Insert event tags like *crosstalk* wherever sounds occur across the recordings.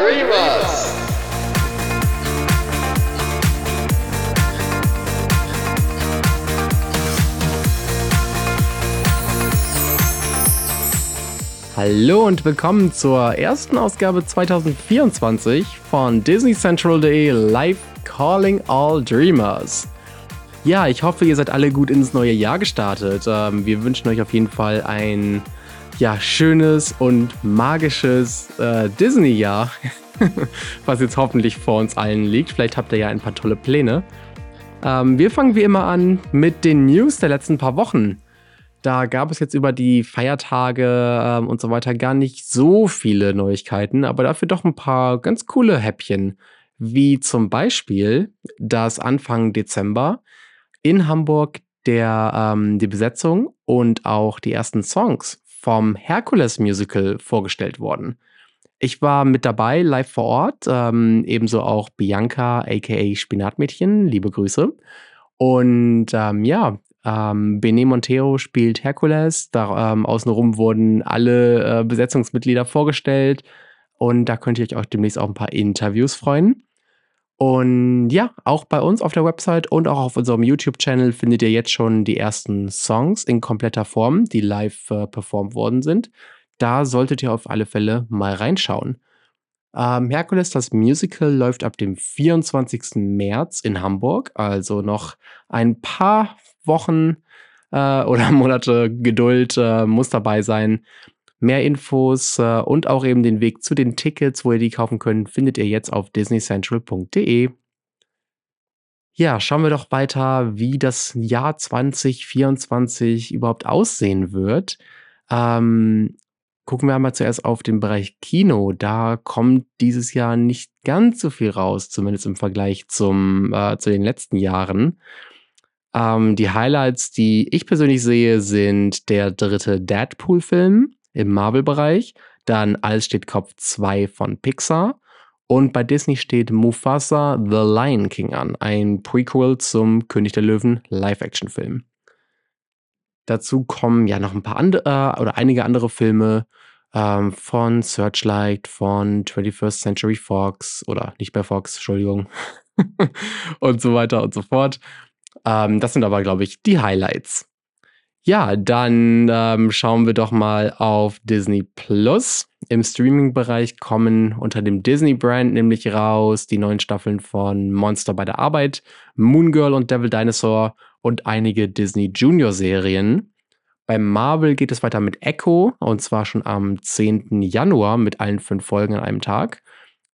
Dreamers! Hallo und willkommen zur ersten Ausgabe 2024 von Disney Central.de Live Calling All Dreamers. Ja, ich hoffe, ihr seid alle gut ins neue Jahr gestartet. Ähm, wir wünschen euch auf jeden Fall ein ja, schönes und magisches äh, Disney-Jahr, *laughs* was jetzt hoffentlich vor uns allen liegt. Vielleicht habt ihr ja ein paar tolle Pläne. Ähm, wir fangen wie immer an mit den News der letzten paar Wochen. Da gab es jetzt über die Feiertage ähm, und so weiter gar nicht so viele Neuigkeiten, aber dafür doch ein paar ganz coole Häppchen. Wie zum Beispiel, dass Anfang Dezember in Hamburg der, ähm, die Besetzung und auch die ersten Songs vom Hercules Musical vorgestellt wurden. Ich war mit dabei, live vor Ort, ähm, ebenso auch Bianca, aka Spinatmädchen, liebe Grüße. Und ähm, ja, ähm, Bene Montero spielt Hercules. Da ähm, außenrum wurden alle äh, Besetzungsmitglieder vorgestellt. Und da könnt ihr euch auch demnächst auch ein paar Interviews freuen. Und ja, auch bei uns auf der Website und auch auf unserem YouTube-Channel findet ihr jetzt schon die ersten Songs in kompletter Form, die live äh, performt worden sind. Da solltet ihr auf alle Fälle mal reinschauen. Ähm, Herkules, das Musical, läuft ab dem 24. März in Hamburg, also noch ein paar Wochen äh, *laughs* oder Monate Geduld äh, muss dabei sein. Mehr Infos äh, und auch eben den Weg zu den Tickets, wo ihr die kaufen könnt, findet ihr jetzt auf disneycentral.de. Ja, schauen wir doch weiter, wie das Jahr 2024 überhaupt aussehen wird. Ähm, gucken wir einmal zuerst auf den Bereich Kino. Da kommt dieses Jahr nicht ganz so viel raus, zumindest im Vergleich zum, äh, zu den letzten Jahren. Ähm, die Highlights, die ich persönlich sehe, sind der dritte Deadpool-Film im Marvel-Bereich, dann Alles steht Kopf 2 von Pixar und bei Disney steht Mufasa The Lion King an, ein Prequel zum König der Löwen Live-Action-Film. Dazu kommen ja noch ein paar andere äh, oder einige andere Filme ähm, von Searchlight, von 21st Century Fox oder nicht mehr Fox, Entschuldigung, *laughs* und so weiter und so fort. Ähm, das sind aber, glaube ich, die Highlights. Ja, dann ähm, schauen wir doch mal auf Disney Plus. Im Streaming-Bereich kommen unter dem Disney-Brand nämlich raus die neuen Staffeln von Monster bei der Arbeit, Moon Girl und Devil Dinosaur und einige Disney Junior-Serien. Beim Marvel geht es weiter mit Echo und zwar schon am 10. Januar mit allen fünf Folgen an einem Tag.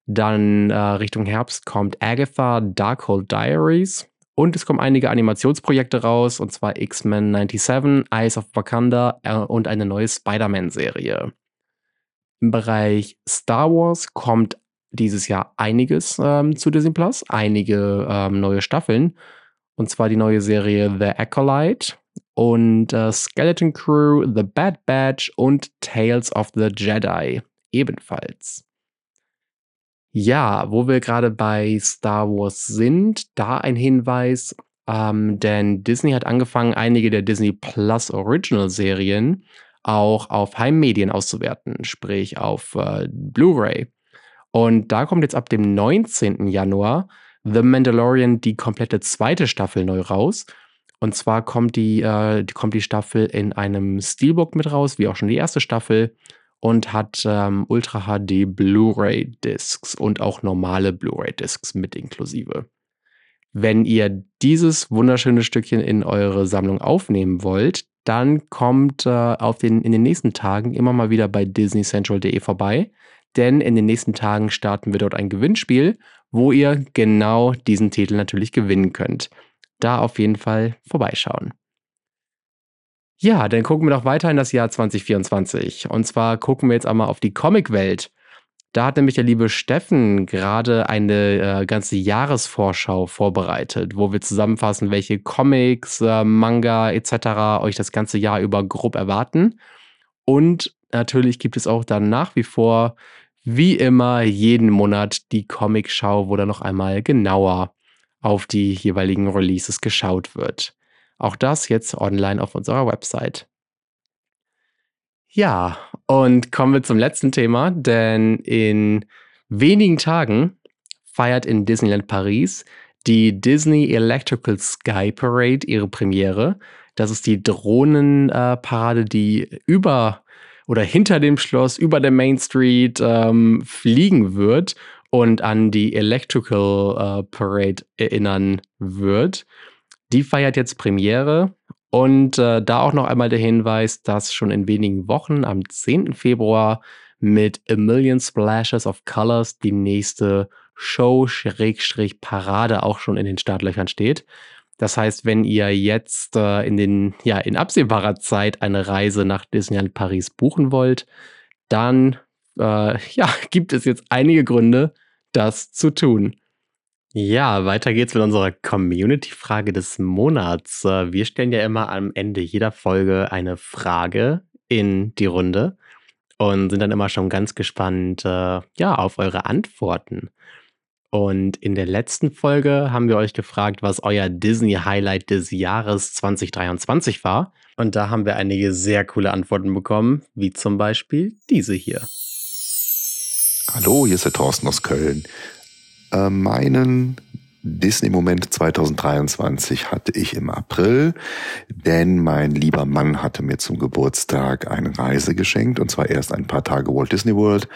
Dann äh, Richtung Herbst kommt Agatha Darkhold Diaries und es kommen einige Animationsprojekte raus, und zwar X-Men 97, Eyes of Wakanda äh, und eine neue Spider-Man-Serie. Im Bereich Star Wars kommt dieses Jahr einiges ähm, zu Disney Plus, einige ähm, neue Staffeln. Und zwar die neue Serie The Acolyte und äh, Skeleton Crew, The Bad Batch und Tales of the Jedi ebenfalls. Ja, wo wir gerade bei Star Wars sind, da ein Hinweis, ähm, denn Disney hat angefangen, einige der Disney Plus Original Serien auch auf Heimmedien auszuwerten, sprich auf äh, Blu-ray. Und da kommt jetzt ab dem 19. Januar The Mandalorian die komplette zweite Staffel neu raus. Und zwar kommt die, äh, kommt die Staffel in einem Steelbook mit raus, wie auch schon die erste Staffel und hat ähm, Ultra HD Blu-ray Discs und auch normale Blu-ray Discs mit inklusive. Wenn ihr dieses wunderschöne Stückchen in eure Sammlung aufnehmen wollt, dann kommt äh, auf den, in den nächsten Tagen immer mal wieder bei disneycentral.de vorbei, denn in den nächsten Tagen starten wir dort ein Gewinnspiel, wo ihr genau diesen Titel natürlich gewinnen könnt. Da auf jeden Fall vorbeischauen. Ja, dann gucken wir doch weiter in das Jahr 2024. Und zwar gucken wir jetzt einmal auf die Comicwelt. Da hat nämlich der liebe Steffen gerade eine äh, ganze Jahresvorschau vorbereitet, wo wir zusammenfassen, welche Comics, äh, Manga etc. euch das ganze Jahr über grob erwarten. Und natürlich gibt es auch dann nach wie vor, wie immer, jeden Monat die Comic-Schau, wo dann noch einmal genauer auf die jeweiligen Releases geschaut wird. Auch das jetzt online auf unserer Website. Ja, und kommen wir zum letzten Thema, denn in wenigen Tagen feiert in Disneyland Paris die Disney Electrical Sky Parade ihre Premiere. Das ist die Drohnenparade, äh, die über oder hinter dem Schloss, über der Main Street ähm, fliegen wird und an die Electrical äh, Parade erinnern wird. Die feiert jetzt Premiere. Und äh, da auch noch einmal der Hinweis, dass schon in wenigen Wochen am 10. Februar mit A Million Splashes of Colors die nächste Show-Parade auch schon in den Startlöchern steht. Das heißt, wenn ihr jetzt äh, in den, ja, in absehbarer Zeit eine Reise nach Disneyland Paris buchen wollt, dann äh, ja, *laughs* gibt es jetzt einige Gründe, das zu tun. Ja, weiter geht's mit unserer Community-Frage des Monats. Äh, wir stellen ja immer am Ende jeder Folge eine Frage in die Runde und sind dann immer schon ganz gespannt äh, ja, auf eure Antworten. Und in der letzten Folge haben wir euch gefragt, was euer Disney-Highlight des Jahres 2023 war. Und da haben wir einige sehr coole Antworten bekommen, wie zum Beispiel diese hier. Hallo, hier ist der Thorsten aus Köln. Äh, meinen Disney-Moment 2023 hatte ich im April, denn mein lieber Mann hatte mir zum Geburtstag eine Reise geschenkt und zwar erst ein paar Tage Walt Disney World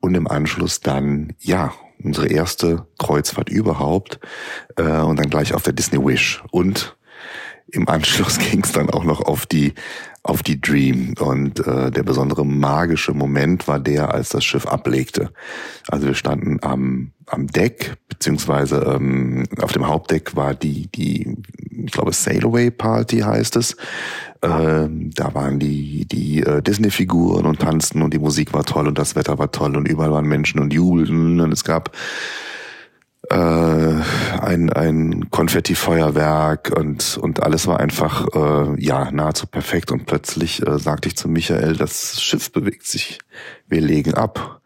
und im Anschluss dann, ja, unsere erste Kreuzfahrt überhaupt äh, und dann gleich auf der Disney Wish. Und im Anschluss *laughs* ging es dann auch noch auf die auf die Dream und äh, der besondere magische Moment war der, als das Schiff ablegte. Also wir standen am am Deck beziehungsweise ähm, auf dem Hauptdeck war die die ich glaube Sail Away Party heißt es. Ähm, da waren die die äh, Disney Figuren und tanzten und die Musik war toll und das Wetter war toll und überall waren Menschen und jubelten und es gab äh, ein, ein Konfetti-Feuerwerk und, und alles war einfach äh, ja nahezu perfekt. Und plötzlich äh, sagte ich zu Michael, das Schiff bewegt sich, wir legen ab.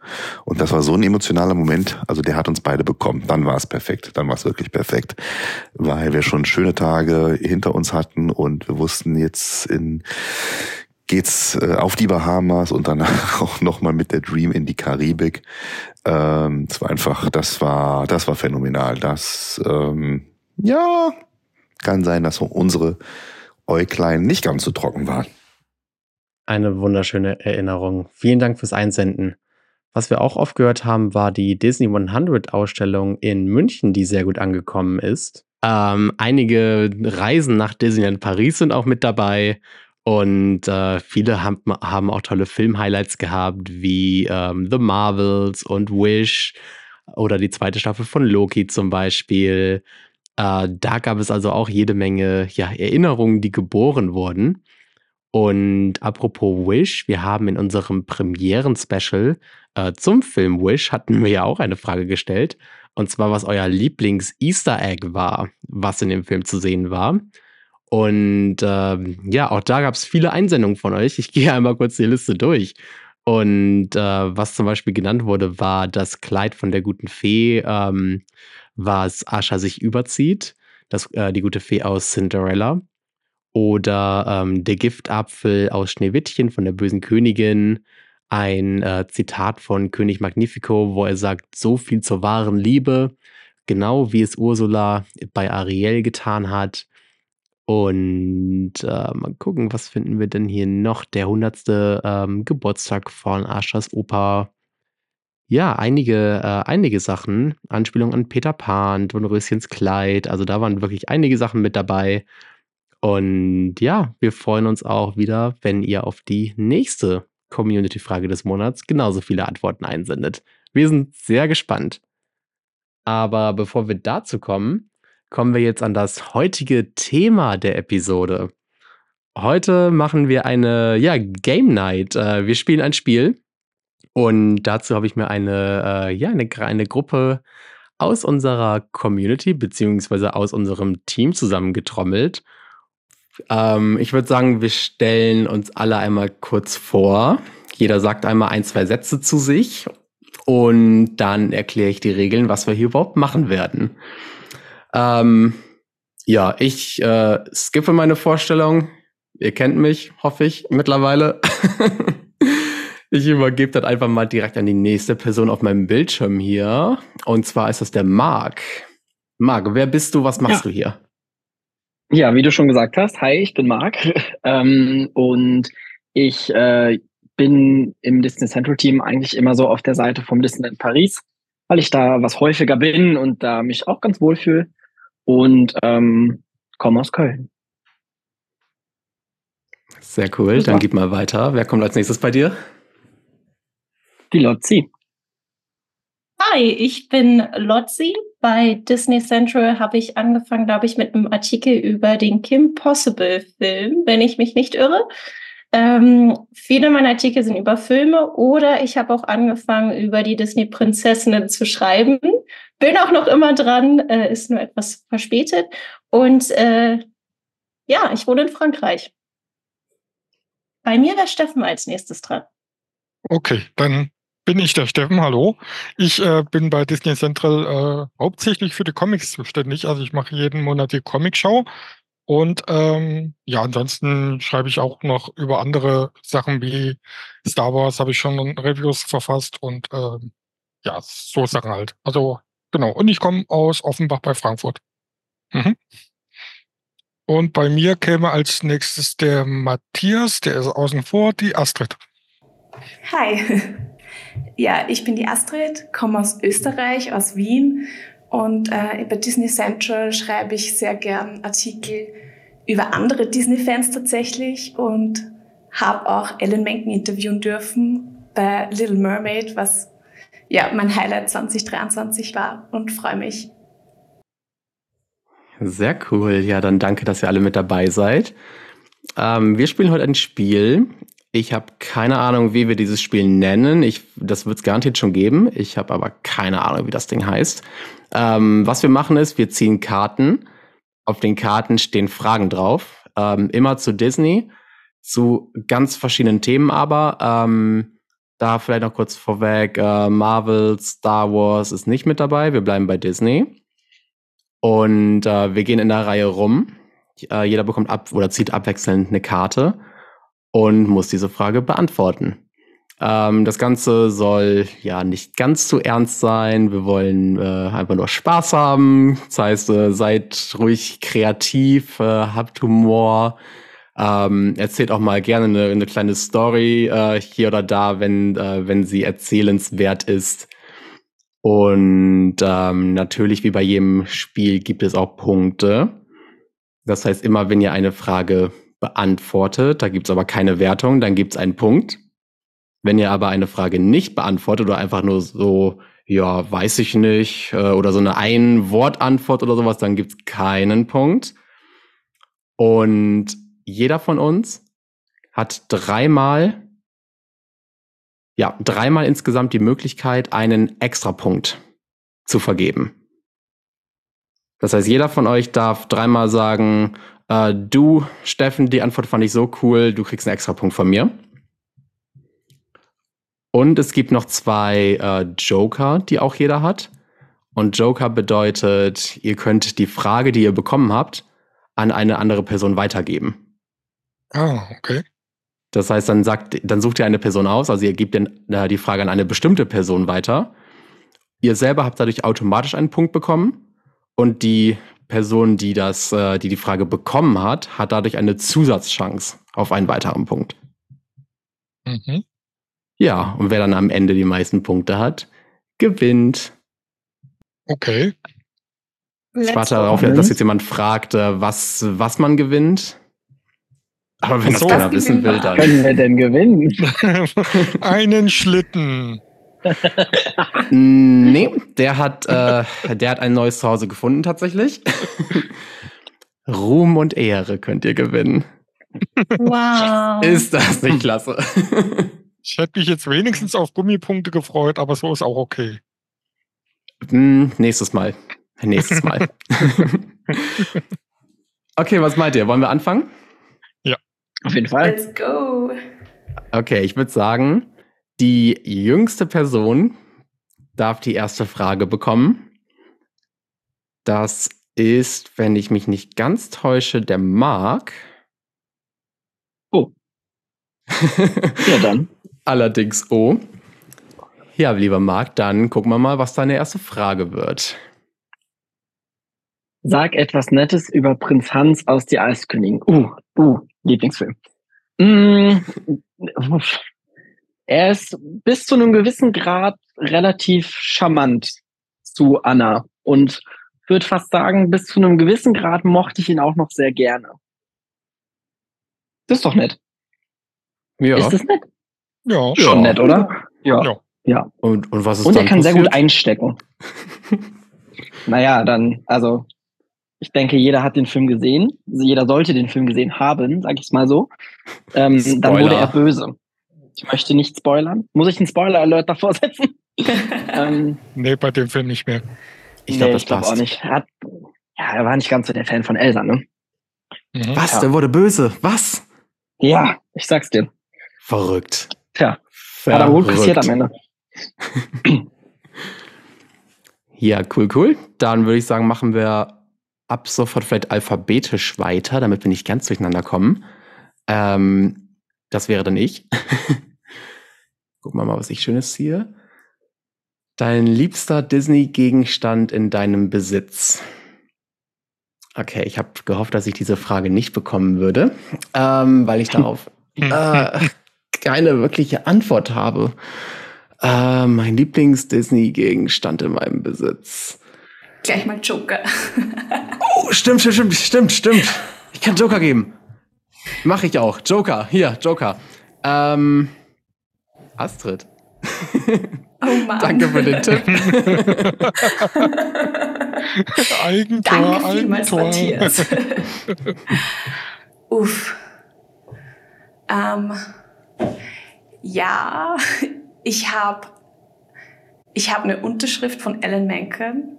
Und das war so ein emotionaler Moment, also der hat uns beide bekommen. Dann war es perfekt, dann war es wirklich perfekt, weil wir schon schöne Tage hinter uns hatten und wir wussten jetzt in geht's äh, auf die Bahamas und danach *laughs* auch nochmal mit der Dream in die Karibik. Ähm, es war einfach, das war, das war phänomenal. Das, ähm, ja, kann sein, dass unsere Äuglein nicht ganz so trocken waren. Eine wunderschöne Erinnerung. Vielen Dank fürs Einsenden. Was wir auch oft gehört haben, war die Disney 100 Ausstellung in München, die sehr gut angekommen ist. Ähm, einige Reisen nach Disneyland Paris sind auch mit dabei und äh, viele haben, haben auch tolle Film-Highlights gehabt, wie ähm, The Marvels und Wish oder die zweite Staffel von Loki zum Beispiel. Äh, da gab es also auch jede Menge ja, Erinnerungen, die geboren wurden. Und apropos Wish, wir haben in unserem Premieren-Special äh, zum Film Wish hatten wir ja auch eine Frage gestellt. Und zwar, was euer Lieblings-Easter Egg war, was in dem Film zu sehen war. Und ähm, ja, auch da gab es viele Einsendungen von euch. Ich *laughs* gehe einmal kurz die Liste durch. Und äh, was zum Beispiel genannt wurde, war das Kleid von der guten Fee, ähm, was Ascha sich überzieht. Das, äh, die gute Fee aus Cinderella. Oder ähm, der Giftapfel aus Schneewittchen von der bösen Königin. Ein äh, Zitat von König Magnifico, wo er sagt, so viel zur wahren Liebe. Genau wie es Ursula bei Ariel getan hat. Und äh, mal gucken, was finden wir denn hier noch? Der 100. Ähm, Geburtstag von Aschers Opa. Ja, einige, äh, einige Sachen. Anspielung an Peter Pan, Röschens Kleid. Also da waren wirklich einige Sachen mit dabei. Und ja, wir freuen uns auch wieder, wenn ihr auf die nächste Community-Frage des Monats genauso viele Antworten einsendet. Wir sind sehr gespannt. Aber bevor wir dazu kommen, kommen wir jetzt an das heutige Thema der Episode. Heute machen wir eine ja, Game Night. Äh, wir spielen ein Spiel und dazu habe ich mir eine, äh, ja, eine, eine Gruppe aus unserer Community beziehungsweise aus unserem Team zusammengetrommelt. Ähm, ich würde sagen, wir stellen uns alle einmal kurz vor. Jeder sagt einmal ein, zwei Sätze zu sich und dann erkläre ich die Regeln, was wir hier überhaupt machen werden. Ähm, ja, ich äh, skippe meine Vorstellung. Ihr kennt mich, hoffe ich, mittlerweile. *laughs* Ich übergebe dann einfach mal direkt an die nächste Person auf meinem Bildschirm hier. Und zwar ist das der Marc. Marc, wer bist du? Was machst ja. du hier? Ja, wie du schon gesagt hast, hi, ich bin Marc. *laughs* ähm, und ich äh, bin im Disney Central Team eigentlich immer so auf der Seite vom Disneyland Paris, weil ich da was häufiger bin und da mich auch ganz wohl fühle. Und ähm, komme aus Köln. Sehr cool, dann gib mal weiter. Wer kommt als nächstes bei dir? Die Lotzi. Hi, ich bin Lotzi. Bei Disney Central habe ich angefangen, glaube ich, mit einem Artikel über den Kim Possible Film, wenn ich mich nicht irre. Ähm, viele meiner Artikel sind über Filme oder ich habe auch angefangen, über die Disney-Prinzessinnen zu schreiben. Bin auch noch immer dran, äh, ist nur etwas verspätet. Und äh, ja, ich wohne in Frankreich. Bei mir wäre Steffen als nächstes dran. Okay, dann bin ich der Steffen, hallo. Ich äh, bin bei Disney Central äh, hauptsächlich für die Comics zuständig. Also ich mache jeden Monat die Comic-Show. Und ähm, ja, ansonsten schreibe ich auch noch über andere Sachen wie Star Wars, habe ich schon Reviews verfasst und ähm, ja, so Sachen halt. Also genau. Und ich komme aus Offenbach bei Frankfurt. Mhm. Und bei mir käme als nächstes der Matthias, der ist außen vor, die Astrid. Hi. *laughs* Ja, ich bin die Astrid, komme aus Österreich, aus Wien und äh, bei Disney Central schreibe ich sehr gern Artikel über andere Disney-Fans tatsächlich und habe auch Ellen Menken interviewen dürfen bei Little Mermaid, was ja mein Highlight 2023 war und freue mich. Sehr cool. Ja, dann danke, dass ihr alle mit dabei seid. Ähm, wir spielen heute ein Spiel, ich habe keine Ahnung, wie wir dieses Spiel nennen. Ich, das wird es garantiert schon geben. Ich habe aber keine Ahnung, wie das Ding heißt. Ähm, was wir machen ist, wir ziehen Karten. Auf den Karten stehen Fragen drauf. Ähm, immer zu Disney, zu ganz verschiedenen Themen aber. Ähm, da vielleicht noch kurz vorweg, äh, Marvel, Star Wars ist nicht mit dabei. Wir bleiben bei Disney. Und äh, wir gehen in der Reihe rum. Äh, jeder bekommt ab oder zieht abwechselnd eine Karte und muss diese Frage beantworten. Ähm, das Ganze soll ja nicht ganz zu ernst sein. Wir wollen äh, einfach nur Spaß haben. Das heißt, äh, seid ruhig kreativ, äh, habt Humor. Ähm, erzählt auch mal gerne eine, eine kleine Story äh, hier oder da, wenn, äh, wenn sie erzählenswert ist. Und ähm, natürlich, wie bei jedem Spiel, gibt es auch Punkte. Das heißt, immer wenn ihr eine Frage beantwortet, da gibt es aber keine Wertung, dann gibt es einen Punkt. Wenn ihr aber eine Frage nicht beantwortet oder einfach nur so, ja, weiß ich nicht, äh, oder so eine Ein-Wort-Antwort oder sowas, dann gibt es keinen Punkt. Und jeder von uns hat dreimal, ja, dreimal insgesamt die Möglichkeit, einen Extrapunkt zu vergeben. Das heißt, jeder von euch darf dreimal sagen, äh, du, Steffen, die Antwort fand ich so cool, du kriegst einen extra Punkt von mir. Und es gibt noch zwei äh, Joker, die auch jeder hat. Und Joker bedeutet, ihr könnt die Frage, die ihr bekommen habt, an eine andere Person weitergeben. Ah, okay. Das heißt, dann sagt, dann sucht ihr eine Person aus, also ihr gebt den, äh, die Frage an eine bestimmte Person weiter. Ihr selber habt dadurch automatisch einen Punkt bekommen und die Person, die das, äh, die die Frage bekommen hat, hat dadurch eine Zusatzchance auf einen weiteren Punkt. Mhm. Ja, und wer dann am Ende die meisten Punkte hat, gewinnt. Okay. Ich warte darauf, dass jetzt jemand fragt, äh, was, was man gewinnt. Aber wenn so, das keiner wissen will, dann. Was können wir denn gewinnen? *laughs* Einen Schlitten. nee, der hat, äh, der hat ein neues Zuhause gefunden tatsächlich. *laughs* Ruhm und Ehre könnt ihr gewinnen. Wow. *laughs* Ist das nicht klasse? ich hätte mich jetzt wenigstens auf Gummipunkte gefreut, aber so ist auch okay. Hm, nächstes Mal. Nächstes Mal. okay, was meint ihr? Wollen wir anfangen? Auf jeden Fall. Let's go. Okay, ich würde sagen, die jüngste Person darf die erste Frage bekommen. Das ist, wenn ich mich nicht ganz täusche, der Marc. Oh. *laughs* ja, dann. Allerdings oh. Ja, lieber Marc, dann gucken wir mal, was deine erste Frage wird. Sag etwas Nettes über Prinz Hans aus Die Eiskönigin. Uh, uh, Lieblingsfilm. Mm, er ist bis zu einem gewissen Grad relativ charmant zu Anna und würde fast sagen, bis zu einem gewissen Grad mochte ich ihn auch noch sehr gerne. Das ist doch nett. Ja. Ist das nett? Ja. Schon nett, oder? Ja. Ja. Ja. Und, und was ist Und er dann kann sehr gut passiert? einstecken. *laughs* naja, dann, also, ich denke, jeder hat den Film gesehen. Also Jeder sollte den Film gesehen haben, sag ich es mal so. Ähm, dann wurde er böse. Ich möchte nicht spoilern. Muss ich einen Spoiler-Alert davor *laughs* setzen? ähm, Nee, bei dem Film nicht mehr. Ich glaube, nee, das ich glaube passt. auch nicht. Er hat, ja, er war nicht ganz so der Fan von Elsa, ne? Mhm. Was? Ja. Der wurde böse. Was? Ja, ich sag's dir. Verrückt. Tja, hat aber gut passiert am Ende. Ja, cool, cool. Dann würde ich sagen, machen wir ab sofort vielleicht alphabetisch weiter, damit wir nicht ganz durcheinander kommen. Ähm, das wäre dann ich. *laughs* Gucken wir mal, was ich Schönes ziehe. Dein liebster Disney-Gegenstand in deinem Besitz. Okay, ich habe gehofft, dass ich diese Frage nicht bekommen würde, ähm, weil ich darauf *laughs* äh, keine wirkliche Antwort habe. Äh, mein Lieblings-Disney-Gegenstand in meinem Besitz. Gleich mal Joker. *laughs* Oh, stimmt, stimmt, stimmt, stimmt, stimmt. Ich kann Joker geben. Mache ich auch. Joker, hier, Joker. Ähm, Astrid. *laughs* Oh Mann. Danke für den Tipp. *laughs* Eigentor, Danke vielmals, Eigentor. Matthias. Uff. Ähm, ja, ich habe ich hab eine Unterschrift von Alan Menken,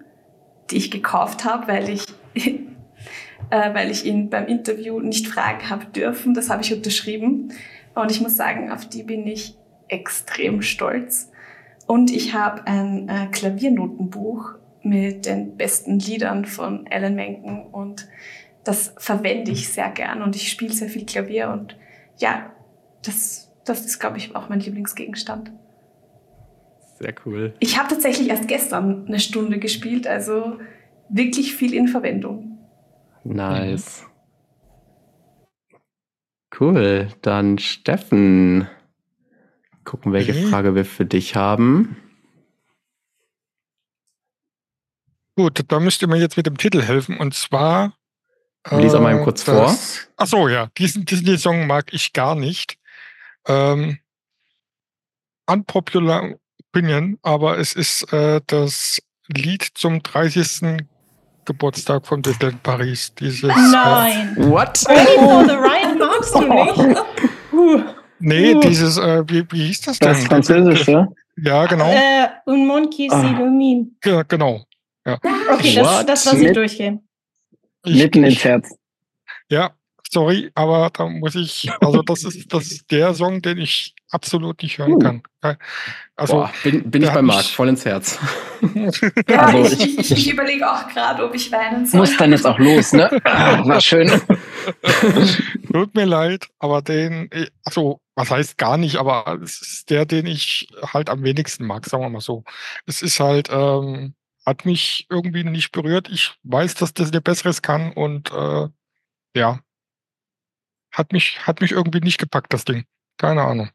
die ich gekauft habe, weil ich, *laughs* äh, weil ich ihn beim Interview nicht fragen habe dürfen. Das habe ich unterschrieben. Und ich muss sagen, auf die bin ich extrem stolz. Und ich habe ein äh, Klaviernotenbuch mit den besten Liedern von Alan Menken und das verwende ich sehr gern und ich spiele sehr viel Klavier und ja, das, das ist, glaube ich, auch mein Lieblingsgegenstand. Sehr cool. Ich habe tatsächlich erst gestern eine Stunde gespielt, also wirklich viel in Verwendung. Nice. Cool. Dann Steffen. Gucken, welche Mhm. Frage wir für dich haben. Gut, da müsst ihr mir jetzt mit dem Titel helfen. Und zwar. Lies auch mal eben kurz vor. Ach so, ja. Diesen, diesen Song mag ich gar nicht. Ähm, unpopular Opinion, aber es ist äh, das Lied zum 30. Geburtstag von Disneyland Paris. Dieses, Äh, Nein. What? Ready for the Ride magst du nicht. *laughs* Nee, Uh. dieses, äh, wie, wie hieß das denn? Das Französische. Ja, genau. Äh, un Monkey Ah. s'illumine. Ge- genau. Okay, das, das lasse ich durchgehen. Ich- Mitten ins Herz. Ja, sorry, aber da muss ich, also das ist, das ist der Song, den ich absolut nicht hören Uh. kann. Also, Boah, bin, bin ich bei Marc, ich- voll ins Herz. Ja, Also ich, ich, ich überlege auch gerade, ob ich weinen soll. Muss dann jetzt auch los, ne? Ah, *laughs* War schön. Tut mir leid, aber den, also, was heißt gar nicht, aber es ist der, den ich halt am wenigsten mag, sagen wir mal so. Es ist halt, ähm, hat mich irgendwie nicht berührt. Ich weiß, dass das dir Besseres kann und äh, ja, hat mich, hat mich irgendwie nicht gepackt, das Ding. Keine Ahnung.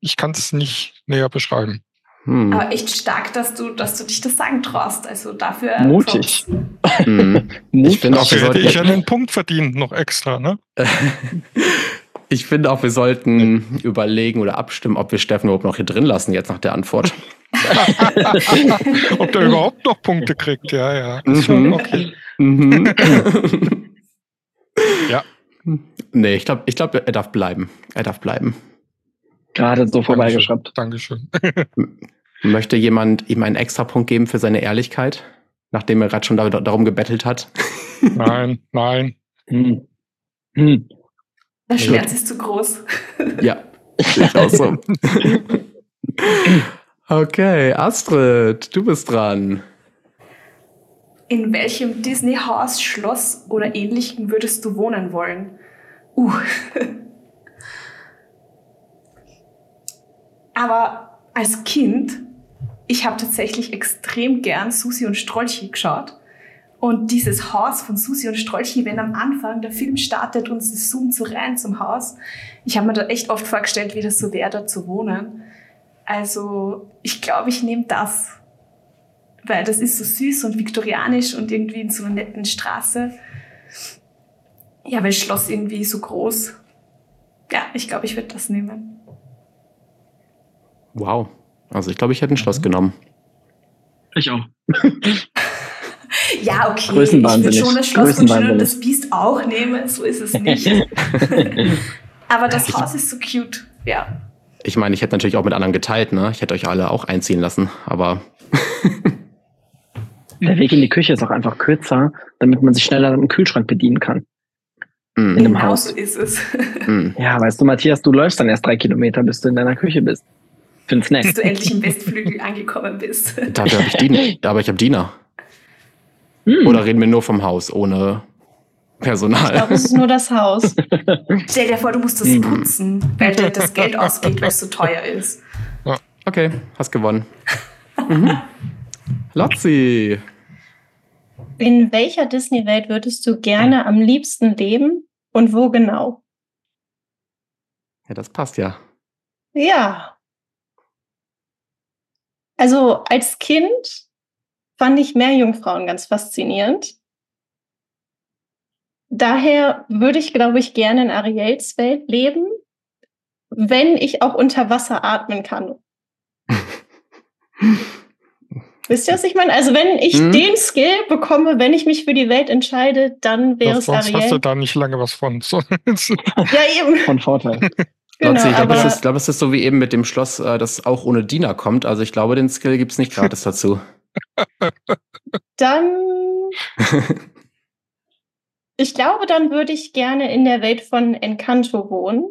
Ich kann es nicht näher beschreiben. Hm. Aber echt stark, dass du, dass du dich das sagen traust. Also dafür. Mutig. Hm. *laughs* Ich finde auch, wir Dafür hätte ich ja sollten, einen Punkt verdient, noch extra, ne? *laughs* ich finde auch, wir sollten überlegen oder abstimmen, ob wir Steffen überhaupt noch hier drin lassen, jetzt nach der Antwort. *laughs* Ob der überhaupt noch Punkte kriegt, ja, ja. Ist schon Mhm. okay. Mhm. Ja. Nee, ich glaube, ich glaub, er darf bleiben. Er darf bleiben. Gerade so vorbeigeschraubt. Dankeschön. Möchte jemand ihm einen extra Punkt geben für seine Ehrlichkeit, nachdem er gerade schon da, darum gebettelt hat? *laughs* Nein, nein. Hm. Hm. Der Schmerz ist zu groß. *laughs* Ja, ich auch so. *laughs* Okay, Astrid, du bist dran. In welchem Disney-Haus, Schloss oder ähnlichem würdest du wohnen wollen? Uh. Aber als Kind, ich habe tatsächlich extrem gern Susi und Strolchi geschaut. Und dieses Haus von Susi und Strolchi, wenn am Anfang der Film startet und es zoomt so rein zum Haus, ich habe mir da echt oft vorgestellt, wie das so wäre, da zu wohnen. Also ich glaube, ich nehme das, weil das ist so süß und viktorianisch und irgendwie in so einer netten Straße. Ja, weil Schloss irgendwie so groß. Ja, ich glaube, ich würde das nehmen. Wow. Also ich glaube, ich hätte ein Schloss genommen. Ich auch. *laughs* Ja, okay. Ich würde schon das Schloss Schön und Größenwahnsinnig. das Biest auch nehmen, so ist es nicht. *laughs* Aber das Haus ist so cute. Ja. Ich meine, ich hätte natürlich auch mit anderen geteilt, ne? Ich hätte euch alle auch einziehen lassen, aber *laughs* Der Weg in die Küche ist auch einfach kürzer, damit man sich schneller im Kühlschrank bedienen kann. mm, In einem Genau Haus. so ist es. mm. Ja, weißt du, Matthias, du läufst dann erst drei Kilometer, bis du in deiner Küche bist. Einen Snack. Bis du endlich im Westflügel angekommen bist. dafür habe ich Diener. *laughs* Aber ich habe Diener. Hm. Oder reden wir nur vom Haus, ohne Ich glaube, Personal? es ist nur das Haus. *laughs* Stell dir vor, du musst das Mhm. putzen, weil dir das Geld *laughs* ausgeht, weil es so teuer ist. Okay, hast gewonnen. Mhm. Lotzi. In welcher Disney-Welt würdest du gerne am liebsten leben und wo genau? Ja, das passt ja. Ja. Also als Kind fand ich Meerjungfrauen ganz faszinierend. Daher würde ich, glaube ich, gerne in Ariels Welt leben, wenn ich auch unter Wasser atmen kann. *laughs* Wisst ihr, was ich meine? Also wenn ich Mhm. den Skill bekomme, wenn ich mich für die Welt entscheide, dann wäre Ja, es sonst hast du Ariel. da nicht lange was von. *laughs* Ja, eben. Von Vorteil. Genau, ich glaube, es, es ist so wie eben mit dem Schloss, äh, das auch ohne Diener kommt. Also ich glaube, den Skill gibt's nicht gratis dazu. *laughs* dann Ich glaube, dann würde ich gerne in der Welt von Encanto wohnen,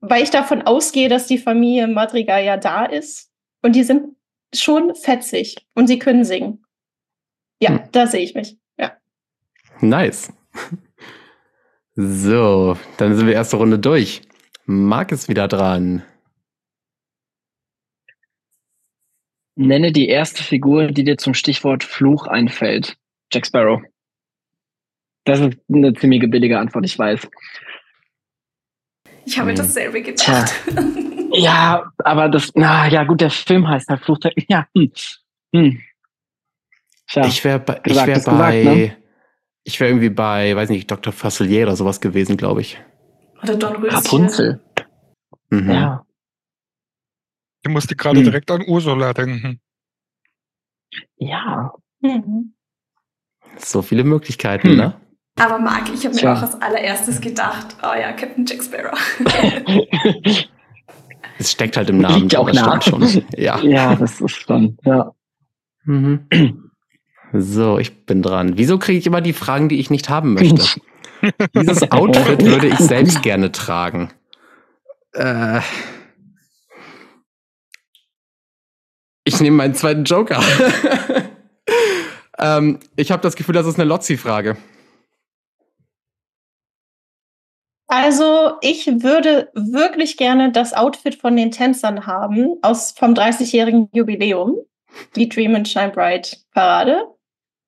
weil ich davon ausgehe, dass die Familie Madrigal ja da ist und die sind schon fetzig und sie können singen. Ja, Hm. da sehe ich mich. Ja. Nice. *laughs* So, dann sind wir erste Runde durch. Marc ist wieder dran. Nenne die erste Figur, die dir zum Stichwort Fluch einfällt. Jack Sparrow. Das ist eine ziemlich billige Antwort, ich weiß. Ich habe Hm. dasselbe gedacht. Ja, aber das, na ja, gut, der Film heißt halt Fluch der, ja, hm, hm. Tja, Ich wäre bei, ich gesagt wär ist gesagt, bei, ne? ich wäre irgendwie bei, weiß nicht, Dr. Facilier oder sowas gewesen, glaube ich. Oder Don Röschen. Rapunzel. Mhm. Ja. ich musste gerade Hm. direkt an Ursula denken. Ja. Mhm. So viele Möglichkeiten, Hm. ne? Aber Marc, ich habe mir auch als allererstes gedacht, oh ja, Captain Jack Sparrow. *laughs* Es steckt halt im Namen. Liegt ja auch das nah. stimmt schon. *laughs* Ja. ja, das ist schon, ja. Mhm. So, ich bin dran. Wieso kriege ich immer die Fragen, die ich nicht haben möchte? *laughs* Dieses *laughs* Outfit würde ich *laughs* selbst gerne tragen. Äh, ich nehme meinen zweiten Joker. *laughs* ähm, ich habe das Gefühl, das ist eine Lotzi-Frage. Also, ich würde wirklich gerne das Outfit von den Tänzern haben, aus vom 30-jährigen Jubiläum, die Dream and Shine Bright Parade.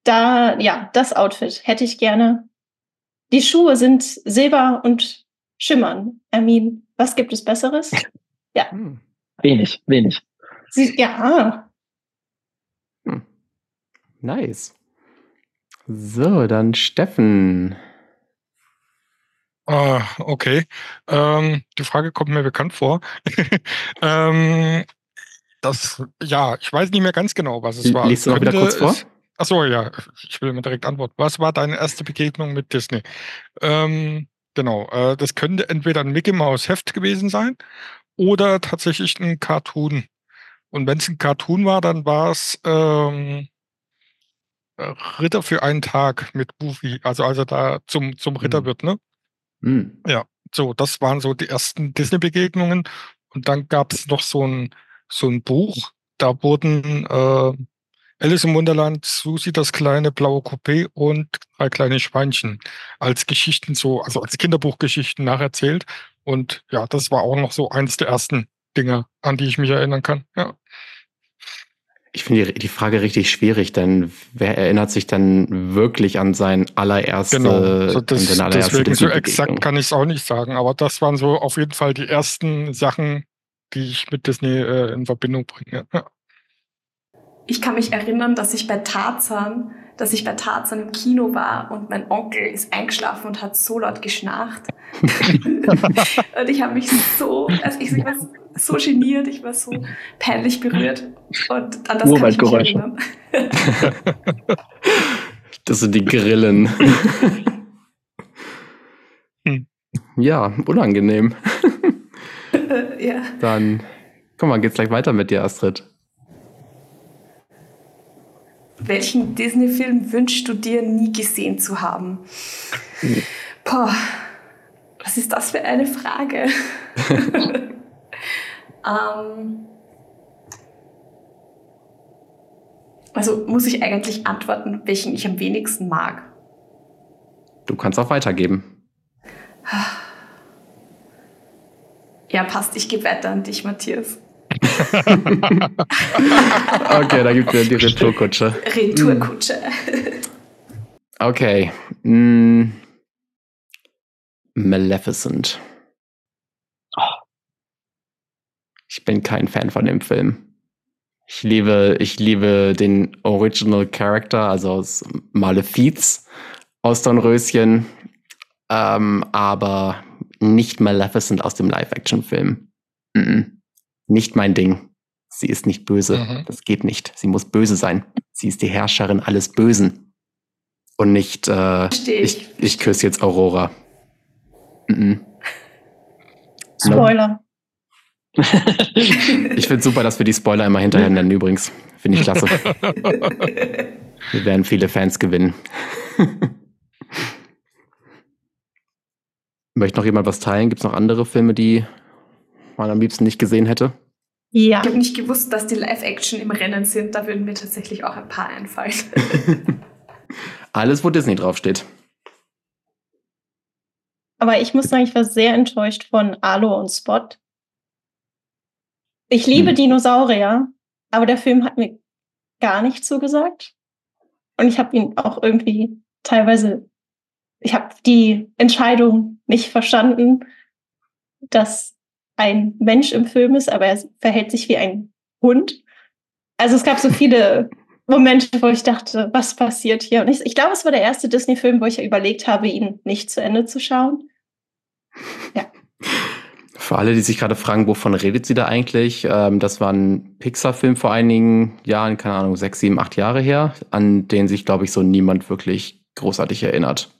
Da, ja, das Outfit hätte ich gerne. Die Schuhe sind silber und schimmern. Mean, was gibt es Besseres? *laughs* Hm. Wenig, wenig. Sie, ja, Nice. So, dann Steffen. Ah, okay. Ähm, die Frage kommt mir bekannt vor. *laughs* ähm, das, ja, ich weiß nicht mehr ganz genau, was es war. Liest du noch wieder kurz vor? es- Ach so, ja, ich will mir direkt antworten. Was war deine erste Begegnung mit Disney? Ähm, genau, äh, das könnte entweder ein Mickey Mouse Heft gewesen sein oder tatsächlich ein Cartoon. Und wenn es ein Cartoon war, dann war es ähm, äh, Ritter für einen Tag mit Goofy, also als er da zum, zum Ritter Mhm. wird, ne? Hm. So, das waren so die ersten Disney-Begegnungen. Und dann gab es noch so ein, so ein Buch, da wurden äh, Alice im Wunderland, Susi das kleine blaue Coupé und drei kleine Schweinchen als Geschichten so, also als Kinderbuchgeschichten nacherzählt. Und ja, das war auch noch so eins der ersten Dinge, an die ich mich erinnern kann. Ja. Ich finde die, die, Frage richtig schwierig, denn wer erinnert sich dann wirklich an sein allererste, genau. so das, an allererste Deswegen so exakt kann ich es auch nicht sagen, aber das waren so auf jeden Fall die ersten Sachen, die ich mit Disney äh, in Verbindung bringe. Ja. Ich kann mich erinnern, dass ich bei Tarzan dass ich bei Tarzan im Kino war und mein Onkel ist eingeschlafen und hat so laut geschnarcht. *laughs* und ich habe mich so, also ich, ich, war so geniert, ich war so peinlich berührt. Und an das kann ich mich erinnern. *laughs* das sind die Grillen. ja, unangenehm. *laughs* ja. Dann, komm mal, geht's gleich weiter mit dir, Astrid. Welchen Disney-Film wünschst du dir nie gesehen zu haben? Boah, was ist das für eine Frage? *laughs* ähm, also muss ich eigentlich antworten, welchen ich am wenigsten mag? Du kannst auch weitergeben. Ja, passt. Ich gebe weiter an dich, Matthias. *laughs* okay, da gibt es die Retourkutsche. Retourkutsche. Okay. Mm. Maleficent. Ich bin kein Fan von dem Film. Ich liebe, ich liebe den Original Character, also aus Malefiz aus Dornröschen, ähm, aber nicht Maleficent aus dem Live-Action-Film. Mm -mm. Nicht mein Ding. Sie ist nicht böse. Mhm. Das geht nicht. Sie muss böse sein. Sie ist die Herrscherin alles Bösen. Und nicht, äh, ich, ich küsse jetzt Aurora. Mhm. Spoiler. *laughs* ich finde super, dass wir die Spoiler immer hinterher nennen, übrigens. Finde ich klasse. *laughs* wir werden viele Fans gewinnen. *laughs* Möchte noch jemand was teilen? Gibt es noch andere Filme, die man am liebsten nicht gesehen hätte? Ja. Ich habe nicht gewusst, dass die Live-Action im Rennen sind. Da würden mir tatsächlich auch ein paar einfallen. *laughs* Alles, wo Disney draufsteht. Aber ich muss sagen, ich war sehr enttäuscht von Alo und Spot. Ich liebe hm. Dinosaurier, aber der Film hat mir gar nicht zugesagt. Und ich habe ihn auch irgendwie teilweise, ich habe die Entscheidung nicht verstanden, dass ein Mensch im Film ist, aber er verhält sich wie ein Hund. Also es gab so viele *laughs* Momente, wo ich dachte, was passiert hier? Und ich, ich glaube, es war der erste Disney-Film, wo ich überlegt habe, ihn nicht zu Ende zu schauen. Ja. Für alle, die sich gerade fragen, wovon redet sie da eigentlich? Ähm, das war ein Pixar-Film vor einigen Jahren, keine Ahnung, sechs, sieben, acht Jahre her, an den sich, glaube ich, so niemand wirklich großartig erinnert.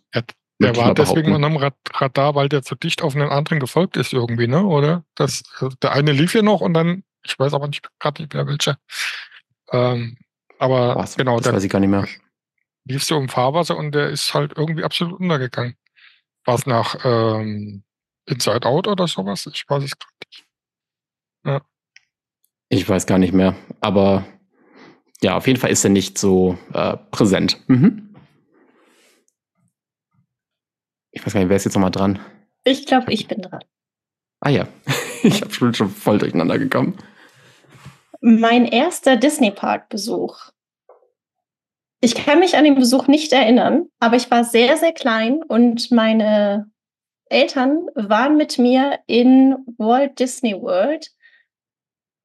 Der war deswegen unterm Radar, weil der zu dicht auf einen anderen gefolgt ist irgendwie, ne? Oder? Das, der eine lief hier noch und dann, ich weiß aber nicht gerade nicht mehr welcher. Ähm, aber Was? genau, das weiß ich gar nicht mehr. Lief so im Fahrwasser und der ist halt irgendwie absolut untergegangen. War es nach ähm, Inside Out oder sowas? Ich weiß es gerade nicht. Ja. Ich weiß gar nicht mehr. Aber ja, auf jeden Fall ist er nicht so äh, präsent. Mhm. Ich weiß gar nicht, wer ist jetzt nochmal dran? Ich glaube, ich bin dran. Ah ja, *laughs* ich habe schon, schon voll durcheinander gekommen. Mein erster Disney-Park-Besuch. Ich kann mich an den Besuch nicht erinnern, aber ich war sehr, sehr klein und meine Eltern waren mit mir in Walt Disney World.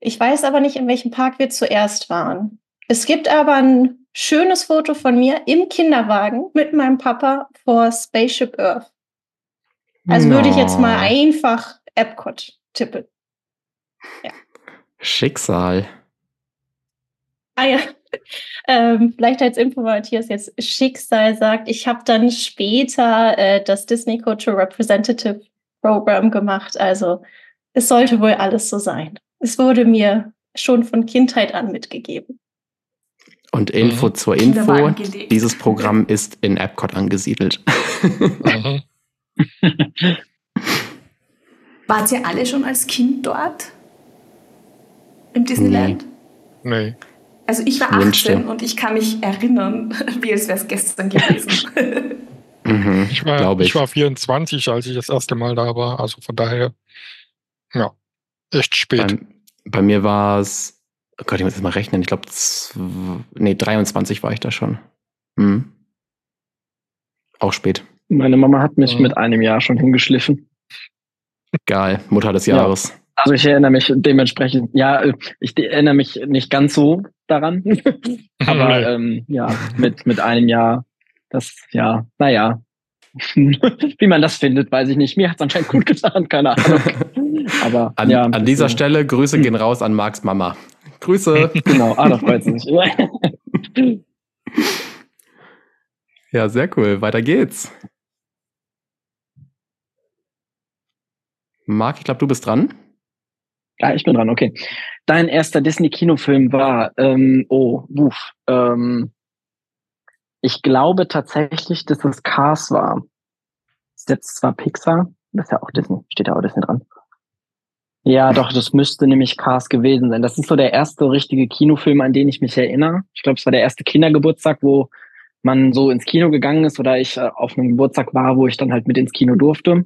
Ich weiß aber nicht, in welchem Park wir zuerst waren. Es gibt aber ein schönes Foto von mir im Kinderwagen mit meinem Papa vor Spaceship Earth. Also no. würde ich jetzt mal einfach Epcot tippen. Ja. Schicksal. Ah ja, *laughs* ähm, vielleicht als Info, Matthias jetzt Schicksal sagt, ich habe dann später äh, das Disney Cultural Representative Program gemacht. Also es sollte wohl alles so sein. Es wurde mir schon von Kindheit an mitgegeben. Und Info mhm. zur Info, dieses Programm ist in Epcot angesiedelt. Mhm. Wart ihr alle schon als Kind dort? Im Disneyland? Nee. nee. Also ich war 18 Wünschte. und ich kann mich erinnern, *laughs* wie es wäre es gestern gewesen. *laughs* mhm, ich, war, ich. ich war 24, als ich das erste Mal da war. Also von daher, ja. echt spät. Bei, bei mir war es, oh Gott, ich muss jetzt mal rechnen, ich glaube, nee, 23 war ich da schon. Hm. Auch spät. Meine Mama hat mich Mhm. mit einem Jahr schon hingeschliffen. Geil, Mutter des Ja. Jahres. Also ich erinnere mich dementsprechend, ja, ich erinnere mich nicht ganz so daran. *laughs* Aber ähm, ja, mit, mit einem Jahr, das, ja, naja. *laughs* Wie man das findet, weiß ich nicht. Mir hat es anscheinend gut getan, keine Ahnung. *laughs* Aber An, ja, an dieser Stelle Grüße gehen raus an Marks Mama. Grüße. *laughs* Genau, ah, da freut sie sich. ja, sehr cool. Weiter geht's. Marc, ich glaube, du bist dran. Ja, ich bin dran, okay. Dein erster Disney-Kinofilm war, ähm, oh, wuff, ähm, ich glaube tatsächlich, dass es Cars war. Ist jetzt zwar Pixar, das ist ja auch Disney, steht ja auch Disney dran. Ja, doch, das müsste nämlich Cars gewesen sein. Das ist so der erste richtige Kinofilm, an den ich mich erinnere. Ich glaube, es war der erste Kindergeburtstag, wo man so ins Kino gegangen ist oder ich äh, auf einem Geburtstag war, wo ich dann halt mit ins Kino durfte.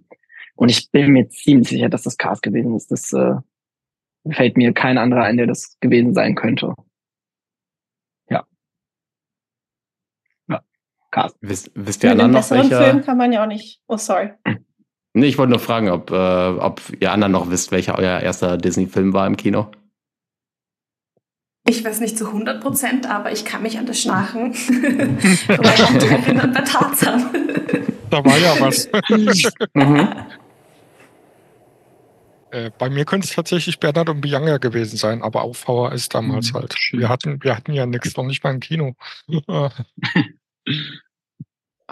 Und ich bin mir ziemlich sicher, dass das Cars gewesen ist. Das äh, fällt mir kein anderer ein, der das gewesen sein könnte. Ja. Ja, Cars. Wisst, wisst ihr einem noch besseren welcher? Film kann man ja auch nicht. Oh, sorry. *clears throat* Nee, ich wollte nur fragen, ob, äh, ob ihr anderen noch wisst, welcher euer erster Disney-Film war im Kino. Ich weiß nicht zu 100 Prozent, aber ich kann mich an das Schnarchen *laughs* erinnern bei Tarzan. Da war ja was. *laughs* Mhm. Äh, bei mir könnte es tatsächlich Bernhard und Bianca gewesen sein, aber auf VHS damals Mhm, halt. Wir hatten, wir hatten ja nichts, noch nicht mal im Kino. *laughs*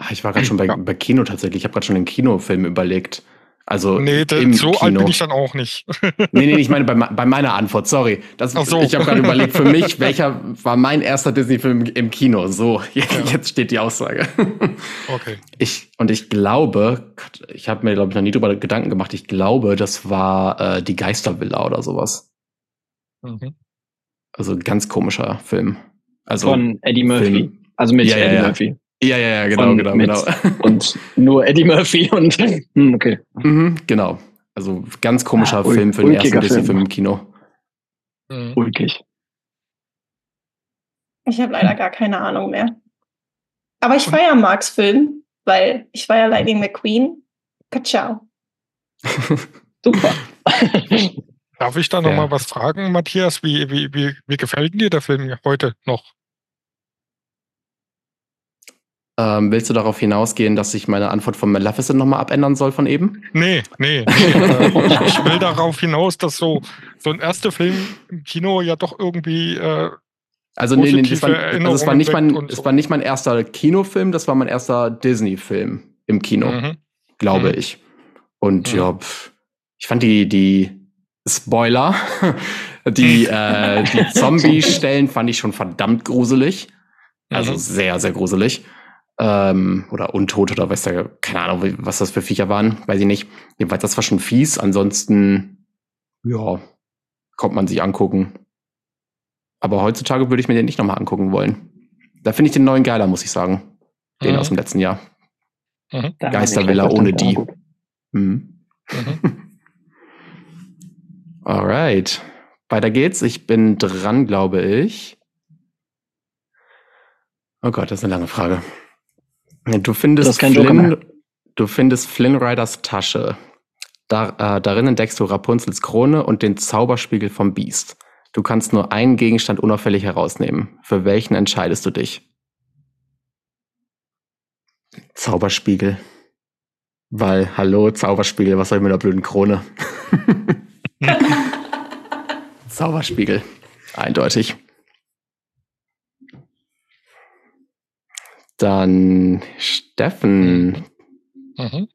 Ah, Ich war gerade schon bei, Ja. bei Kino tatsächlich. Ich habe gerade schon den Kinofilm überlegt. Also nee, da- im so alt Kino. bin ich dann auch nicht. Nee, nee, ich meine bei, bei meiner Antwort, sorry. Das, Ach so. Ich habe gerade überlegt, für mich, welcher war mein erster Disney-Film im Kino? So, jetzt steht die Aussage. Okay. Ich, und ich glaube, ich habe mir, glaube ich, noch nie drüber Gedanken gemacht. Ich glaube, das war äh, die Geistervilla oder sowas. Mhm. Also ganz komischer Film. Also Von Eddie Murphy. Film. Also mit Ja, ja, Eddie ja. Murphy. Ja, ja, ja, genau, Von genau, mit- genau. *laughs* Und nur Eddie Murphy und *laughs* hm, okay. mhm, genau. Also ganz komischer Ah, Film für den ersten Disney-Film Film. im Kino. Mhm. Ulkig. Ich habe leider gar keine Ahnung mehr. Aber ich feiere Marks Film, weil ich feiere Lightning McQueen. Ciao. *laughs* Super. Darf ich da noch Ja. mal was fragen, Matthias? Wie, wie, wie, wie gefällt dir der Film heute noch? Ähm, willst du darauf hinausgehen, dass ich meine Antwort von Maleficent nochmal abändern soll von eben? Nee, nee. nee. *laughs* äh, ich, will darauf hinaus, dass so, so ein erster Film im Kino ja doch irgendwie äh, Also, nee, nee, das war, also es, war nicht mein, es so. war nicht mein erster Kinofilm, das war mein erster Disney-Film im Kino, mhm. glaube Mhm. ich. Und Mhm. ja, pf, ich fand die, die Spoiler, *laughs* die, äh, die Zombie-Stellen fand ich schon verdammt gruselig. Also Mhm. sehr, sehr gruselig. Ähm, oder untot oder weiß der, keine Ahnung, was das für Viecher waren, weiß ich nicht. Jedenfalls, das war schon fies. Ansonsten, ja, kommt man sich angucken. Aber heutzutage würde ich mir den nicht nochmal angucken wollen. Da finde ich den neuen geiler, muss ich sagen. Den Mhm. aus dem letzten Jahr. Mhm. Geistervilla ohne die. Mhm. Mhm. *laughs* Alright. Weiter geht's. Ich bin dran, glaube ich. Oh Gott, das ist eine lange Frage. Du findest. Flynn, du findest Flynn Riders Tasche. Da, äh, darin entdeckst du Rapunzels Krone und den Zauberspiegel vom Biest. Du kannst nur einen Gegenstand unauffällig herausnehmen. Für welchen entscheidest du dich? Zauberspiegel. Weil, hallo, Zauberspiegel, was soll ich mit der blöden Krone? *laughs* Zauberspiegel. Eindeutig. Dann Steffen. Mhm.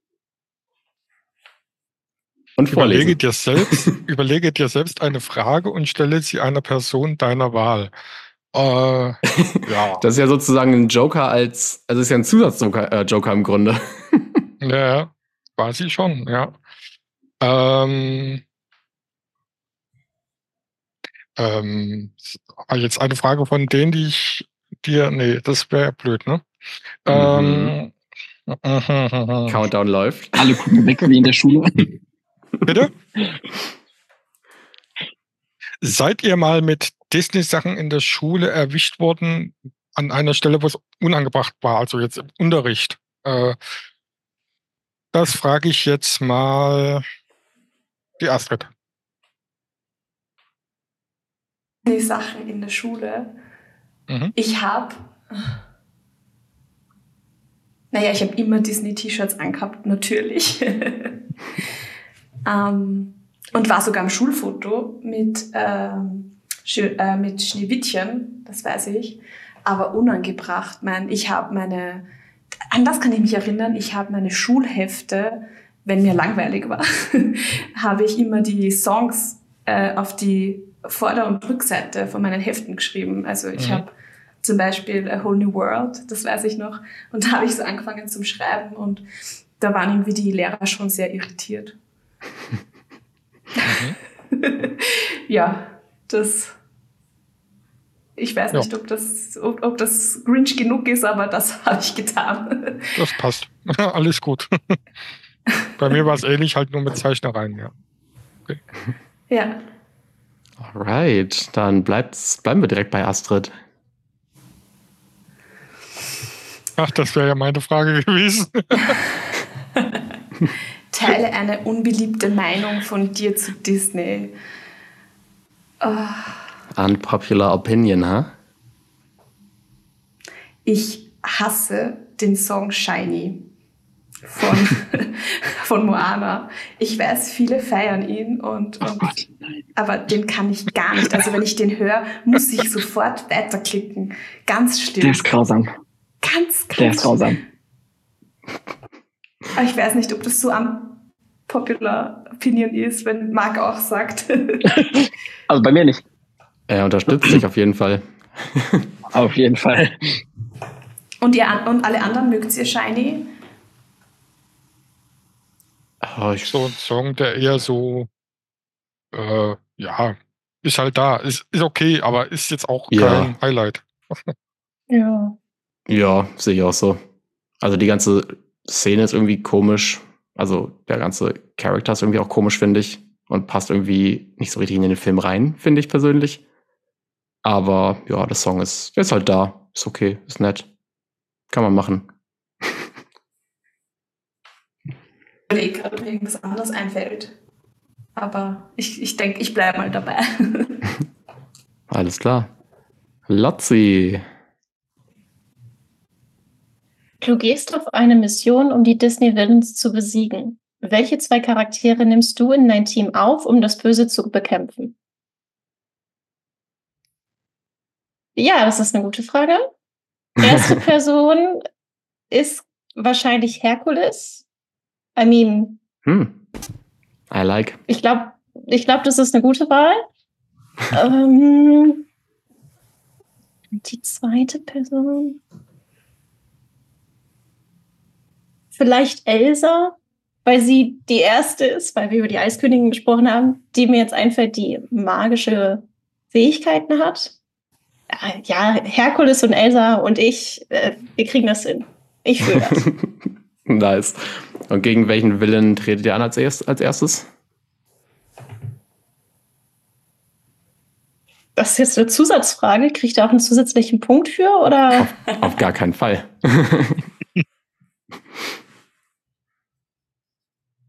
Und Überlege vorlesen. dir selbst, *laughs* überlege dir selbst eine Frage und stelle sie einer Person deiner Wahl. Äh, ja. *laughs* Das ist ja sozusagen ein Joker als, also ist ja ein Zusatzjoker äh, Joker im Grunde. *laughs* Ja, quasi schon, ja. Ähm, ähm, jetzt eine Frage von denen, die ich dir, nee, das wäre blöd, ne? Ähm, *laughs* Countdown läuft. Alle gucken weg wie in der Schule. bitte? *laughs* Seid ihr mal mit Disney-Sachen in der Schule erwischt worden, an einer Stelle, wo es unangebracht war, also jetzt im Unterricht? Äh, das frage ich jetzt mal die Astrid. Die Sachen in der Schule. Mhm. Ich habe, naja, ich habe immer Disney-T-Shirts angehabt, natürlich. *laughs* ähm, und war sogar im Schulfoto mit, ähm, äh, mit Schneewittchen, das weiß ich, aber unangebracht. Mein, ich habe meine, an das kann ich mich erinnern, ich habe meine Schulhefte, wenn mir langweilig war, *laughs* habe ich immer die Songs äh, auf die Vorder- und Rückseite von meinen Heften geschrieben. Also ich mhm. habe zum Beispiel A Whole New World, das weiß ich noch, und da habe ich so angefangen zum Schreiben und da waren irgendwie die Lehrer schon sehr irritiert. Mhm. *laughs* ja, das. Ich weiß nicht, ob, das, ob, ob das Grinch genug ist, aber das *laughs* habe ich getan. Das passt. *laughs* Alles gut. Bei mir war es ähnlich, halt nur mit Zeichnereien, ja. Okay. Ja. Alright, dann bleibt's, bleiben wir direkt bei Astrid. Ach, das wäre ja meine Frage gewesen. *laughs* Teile eine unbeliebte Meinung von dir zu Disney. Oh. Unpopular Opinion, ha? Huh? Ich hasse den Song Shiny von, *laughs* von Moana. Ich weiß, viele feiern ihn und, und aber den kann ich gar nicht. Also wenn ich den höre, muss ich sofort weiterklicken. Ganz schlimm. Der ist grausam. Ganz, ganz Der ist grausam. Aber ich weiß nicht, ob das so am Popular Opinion ist, wenn Marc auch sagt. *laughs* also bei mir nicht. Er unterstützt sich auf jeden Fall. auf jeden Fall. Und, ihr, und alle anderen mögt ihr Shiny? Oh, ich so ein Song, der eher so, äh, ja, ist halt da. Ist, ist okay, aber ist jetzt auch ja. kein Highlight. ja. Ja, sehe ich auch so. Also die ganze Szene ist irgendwie komisch. Also der ganze Charakter ist irgendwie auch komisch, finde ich. Und passt irgendwie nicht so richtig in den Film rein, finde ich persönlich. Aber ja, der Song ist, ist halt da. Ist okay, ist nett. Kann man machen. *laughs* überlege gerade, ob mir irgendwas anderes einfällt. Aber ich, ich denke, ich bleibe mal dabei. *laughs* Alles klar. Lotzi. Du gehst auf eine Mission, um die Disney-Villains zu besiegen. Welche zwei Charaktere nimmst du in dein Team auf, um das Böse zu bekämpfen? Ja, das ist eine gute Frage. *laughs* Erste Person ist wahrscheinlich Herkules. I mean. Hm. I like. Ich glaube, ich glaub, das ist eine gute Wahl. ähm, die zweite Person. Vielleicht Elsa, weil sie die erste ist, weil wir über die Eiskönigin gesprochen haben, die mir jetzt einfällt, die magische Fähigkeiten hat. Äh, ja, Herkules und Elsa und ich, äh, wir kriegen das hin. Ich fühle das. *laughs* nice. Und gegen welchen Willen tretet ihr an als, erst, als erstes? Das ist jetzt eine Zusatzfrage. Kriegt ihr auch einen zusätzlichen Punkt für? Oder? Auf, auf gar keinen Fall. *laughs*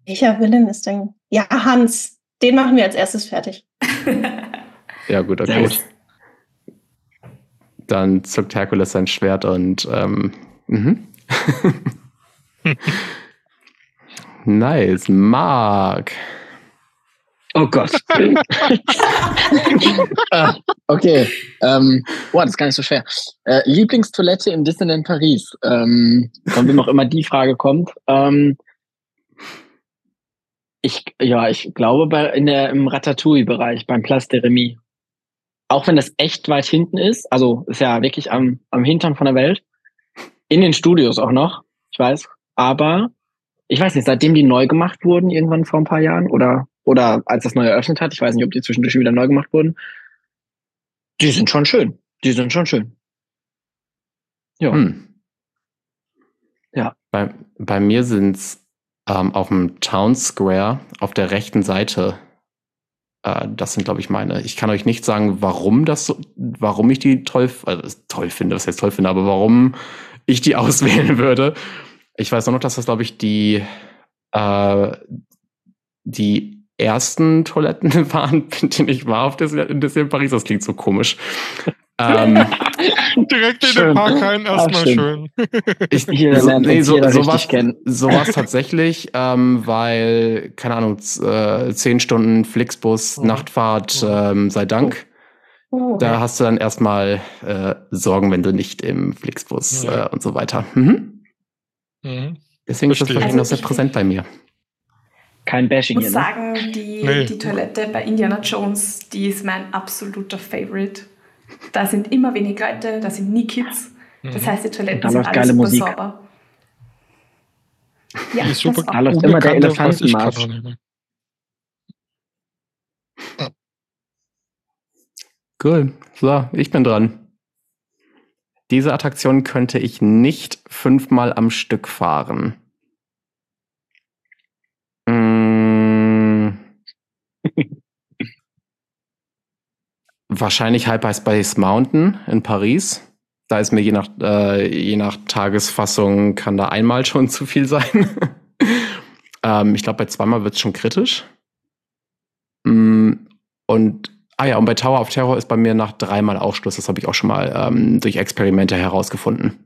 Welcher Willen ist denn? Ja, Hans. Den machen wir als erstes fertig. *laughs* ja, gut, okay. Dann zuckt Herkules sein Schwert und ähm, mhm. *laughs* Nice. Mark. Oh Gott. ah, *laughs* okay. Ähm, boah, das ist gar nicht so schwer. Äh, Lieblingstoilette im Disneyland Paris. Ähm, von wem auch immer die Frage kommt. Ähm, ich, ja, ich glaube bei, in der, im Ratatouille-Bereich, beim Place de Remy. Auch wenn das echt weit hinten ist, also ist ja wirklich am, am Hintern von der Welt. In den Studios auch noch, ich weiß. Aber ich weiß nicht, seitdem die neu gemacht wurden, irgendwann vor ein paar Jahren, oder, oder als das neu eröffnet hat, ich weiß nicht, ob die zwischendurch wieder neu gemacht wurden, die sind schon schön. Die sind schon schön. Ja. Hm. Ja. Bei, bei mir sind es ähm, auf dem Town Square auf der rechten Seite Äh, das sind, glaube ich, meine. Ich kann euch nicht sagen, warum das, so, warum ich die toll, also toll finde, was jetzt toll finde, aber warum ich die *laughs* auswählen würde. Ich weiß nur noch, dass das, glaube ich, die, äh, die ersten Toiletten *laughs* waren, in denen ich war auf Disney in Paris. Das klingt so komisch. *laughs* Ähm, Direkt in schön. den Park rein, erstmal schön. Ich, Hier so, nee, so, sowas, sowas tatsächlich, ähm, weil, keine Ahnung, äh, zehn Stunden Flixbus, oh. Nachtfahrt, ähm, sei Dank. Oh. Da hast du dann erstmal äh, Sorgen, wenn du nicht im Flixbus ja. äh, und so weiter. Mhm. Mhm. Deswegen Verstehe. ist das also noch sehr präsent bei mir. Kein Bashing Ich muss hier, ne? sagen, die, nee. die Toilette bei Indiana Jones, die ist mein absoluter Favorite. Da sind immer wenig Leute, da sind nie Kids. Das mhm. heißt, die Toiletten sind alle super Musik. sauber. Ja, die ist super da läuft immer der Elefantenmarsch. Cool. So, ich bin dran. Diese Attraktion könnte ich nicht fünfmal am Stück fahren. Wahrscheinlich Hyper Space Mountain in Paris. Da ist mir je nach, äh, je nach Tagesfassung kann da einmal schon *laughs* zu viel sein. *laughs* ähm, ich glaube, bei zweimal wird es schon kritisch. Mm, und, ah ja, und bei Tower of Terror ist bei mir nach dreimal auch Schluss. Das habe ich auch schon mal ähm, durch Experimente herausgefunden.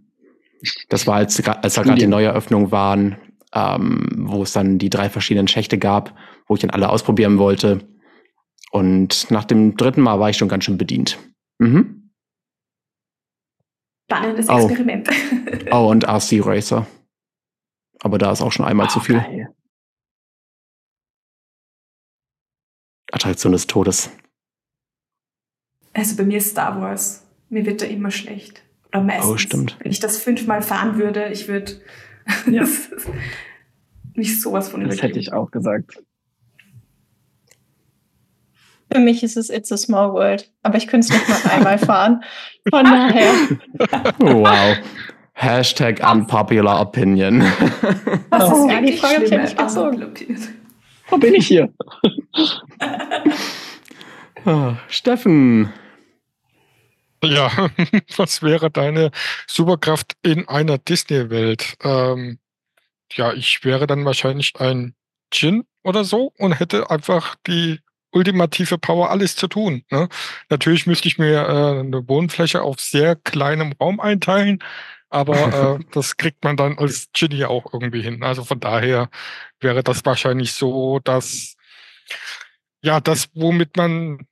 Das war, als, als da gerade die Neueröffnungen waren, ähm, wo es dann die drei verschiedenen Schächte gab, wo ich dann alle ausprobieren wollte. Und nach dem dritten Mal war ich schon ganz schön bedient. Mhm. Spannendes oh. Experiment. *laughs* Oh, und RC Racer. Aber da ist auch schon einmal oh, zu viel. Geil. Attraktion des Todes. Also bei mir ist Star Wars. Mir wird da immer schlecht. Oder meistens. Oh, stimmt. Wenn ich das fünfmal fahren würde, ich würde ja. *laughs* nicht sowas von Das hätte ich auch gesagt. Für mich ist es It's a Small World, aber ich könnte es nicht mal einmal fahren. Von daher. Wow. Hashtag unpopular opinion. Das ist ja die Frage, die ich gezogen. Wo bin ich hier? oh, Steffen. Ja, *laughs* was wäre deine Superkraft in einer Disney-Welt? Ähm, ja, ich wäre dann wahrscheinlich ein Djinn oder so und hätte einfach die ultimative Power, alles zu tun. Ne? Natürlich müsste ich mir äh, eine Wohnfläche auf sehr kleinem Raum einteilen, aber *laughs* äh, das kriegt man dann als Genie auch irgendwie hin. Also von daher wäre das wahrscheinlich so, dass ja, das, womit man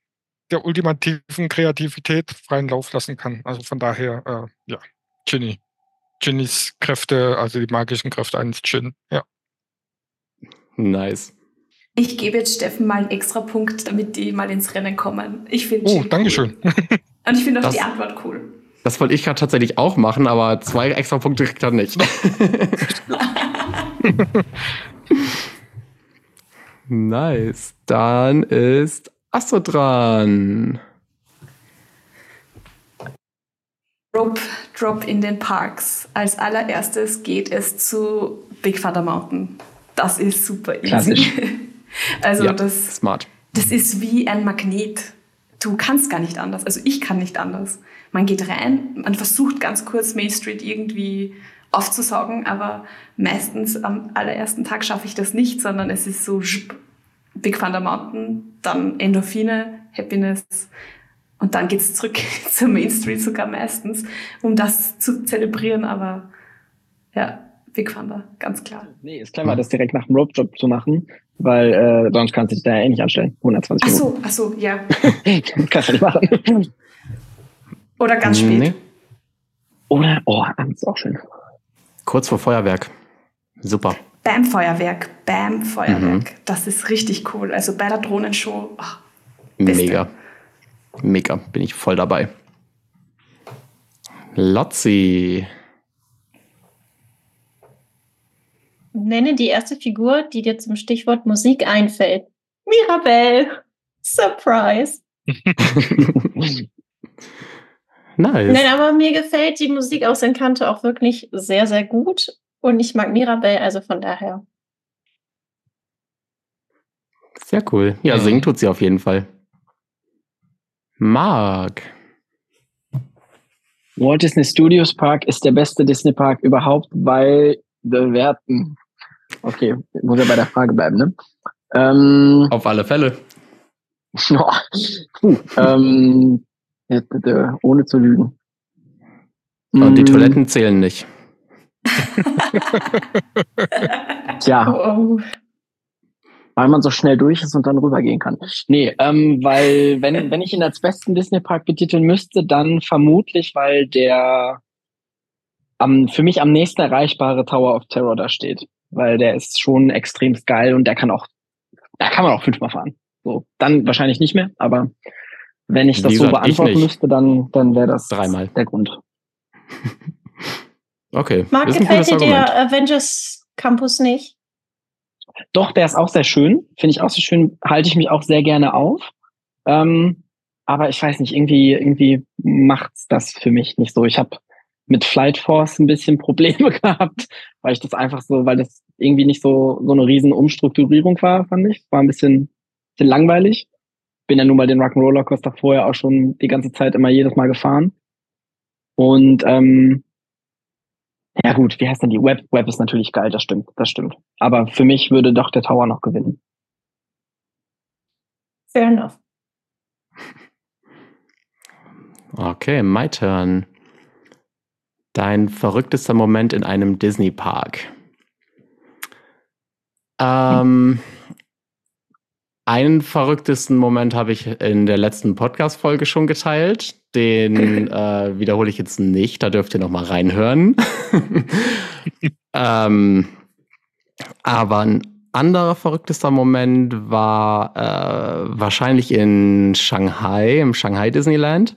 der ultimativen Kreativität freien Lauf lassen kann. Also von daher, äh, ja, Ginny. Ginnys Kräfte, also die magischen Kräfte eines Gin, ja. Nice. Ich gebe jetzt Steffen mal einen extra Punkt, damit die mal ins Rennen kommen. Ich finde Oh, Dankeschön. Cool. *laughs* Und ich finde auch das, die Antwort cool. Das wollte ich gerade tatsächlich auch machen, aber zwei extra Punkte kriegt er nicht. *laughs* nice. Dann ist Astro dran. Rope Drop in den Parks. Als allererstes geht es zu Big Thunder Mountain. Das ist super easy. Klassisch. *laughs* *laughs* Also ja, das, smart. das ist wie ein Magnet. Du kannst gar nicht anders. Also ich kann nicht anders. Man geht rein, man versucht ganz kurz Main Street irgendwie aufzusaugen, aber meistens am allerersten Tag schaffe ich das nicht, sondern es ist so Big Thunder Mountain, dann Endorphine, Happiness und dann geht's zurück *laughs* zur Main Street sogar meistens, um das zu zelebrieren, aber ja, Big Thunder, ganz klar. Nee, ist clever, das direkt nach dem Rope Job zu machen, weil äh, sonst kannst du dich da ja eh nicht anstellen. 120 ach so, Ach so, ja. *laughs* kannst du nicht machen. *laughs* Oder ganz spät. Nee. Oder, oh, abends auch schön. Kurz vor Feuerwerk. Super. Bam Feuerwerk, Bam Feuerwerk. Mhm. Das ist richtig cool. Also bei der Drohnenshow. Oh, Mega. Mega. Bin ich voll dabei. Lotzi. Nenne die erste Figur, die dir zum Stichwort Musik einfällt. Mirabelle. Surprise. *laughs* nice. Nein, aber mir gefällt die Musik aus Encanto auch wirklich sehr, sehr gut. Und ich mag Mirabelle, also von daher. Sehr cool. Ja, Mhm. singen tut sie auf jeden Fall. Marc. Walt Disney Studios Park ist der beste Disney Park überhaupt, weil bewerten. Okay, muss ja bei der Frage bleiben, ne? Ähm, Auf alle Fälle. *laughs* oh, puh, ähm, äh, äh, ohne zu lügen. Und die Mm, Toiletten zählen nicht. *laughs* Tja, Oh, oh. weil man so schnell durch ist und dann rübergehen kann. Nee, ähm, weil wenn, wenn ich ihn als besten Disney-Park betiteln müsste, dann vermutlich, weil der am, für mich am nächsten erreichbare Tower of Terror da steht. Weil der ist schon extrem geil und der kann auch, da kann man auch fünfmal fahren. So, dann wahrscheinlich nicht mehr, aber wenn ich das so gesagt, ich beantworten müsste, dann, dann wäre das Dreimal. der Grund. *laughs* Okay. Marc, gefällt dir der Avengers Campus nicht? Doch, der ist auch sehr schön. Finde ich auch sehr schön. Halte ich mich auch sehr gerne auf. Ähm, aber ich weiß nicht, irgendwie, irgendwie macht's das für mich nicht so. Ich habe mit Flight Force ein bisschen Probleme *laughs* gehabt, weil ich das einfach so, weil das irgendwie nicht so, so eine riesen Umstrukturierung war, fand ich. War ein bisschen, bisschen langweilig. Bin ja nun mal den Rock'n'Roller Coaster vorher auch schon die ganze Zeit immer jedes Mal gefahren. Und ähm, ja gut, wie heißt denn die? Web, Web ist natürlich geil, das stimmt, das stimmt. Aber für mich würde doch der Tower noch gewinnen. Fair enough. Okay, my turn. Dein verrücktester Moment in einem Disney-Park. Ähm, einen verrücktesten Moment habe ich in der letzten Podcast-Folge schon geteilt. Den *laughs* äh, wiederhole ich jetzt nicht. Da dürft ihr noch mal reinhören. *laughs* ähm, aber ein anderer verrücktester Moment war äh, wahrscheinlich in Shanghai, im Shanghai Disneyland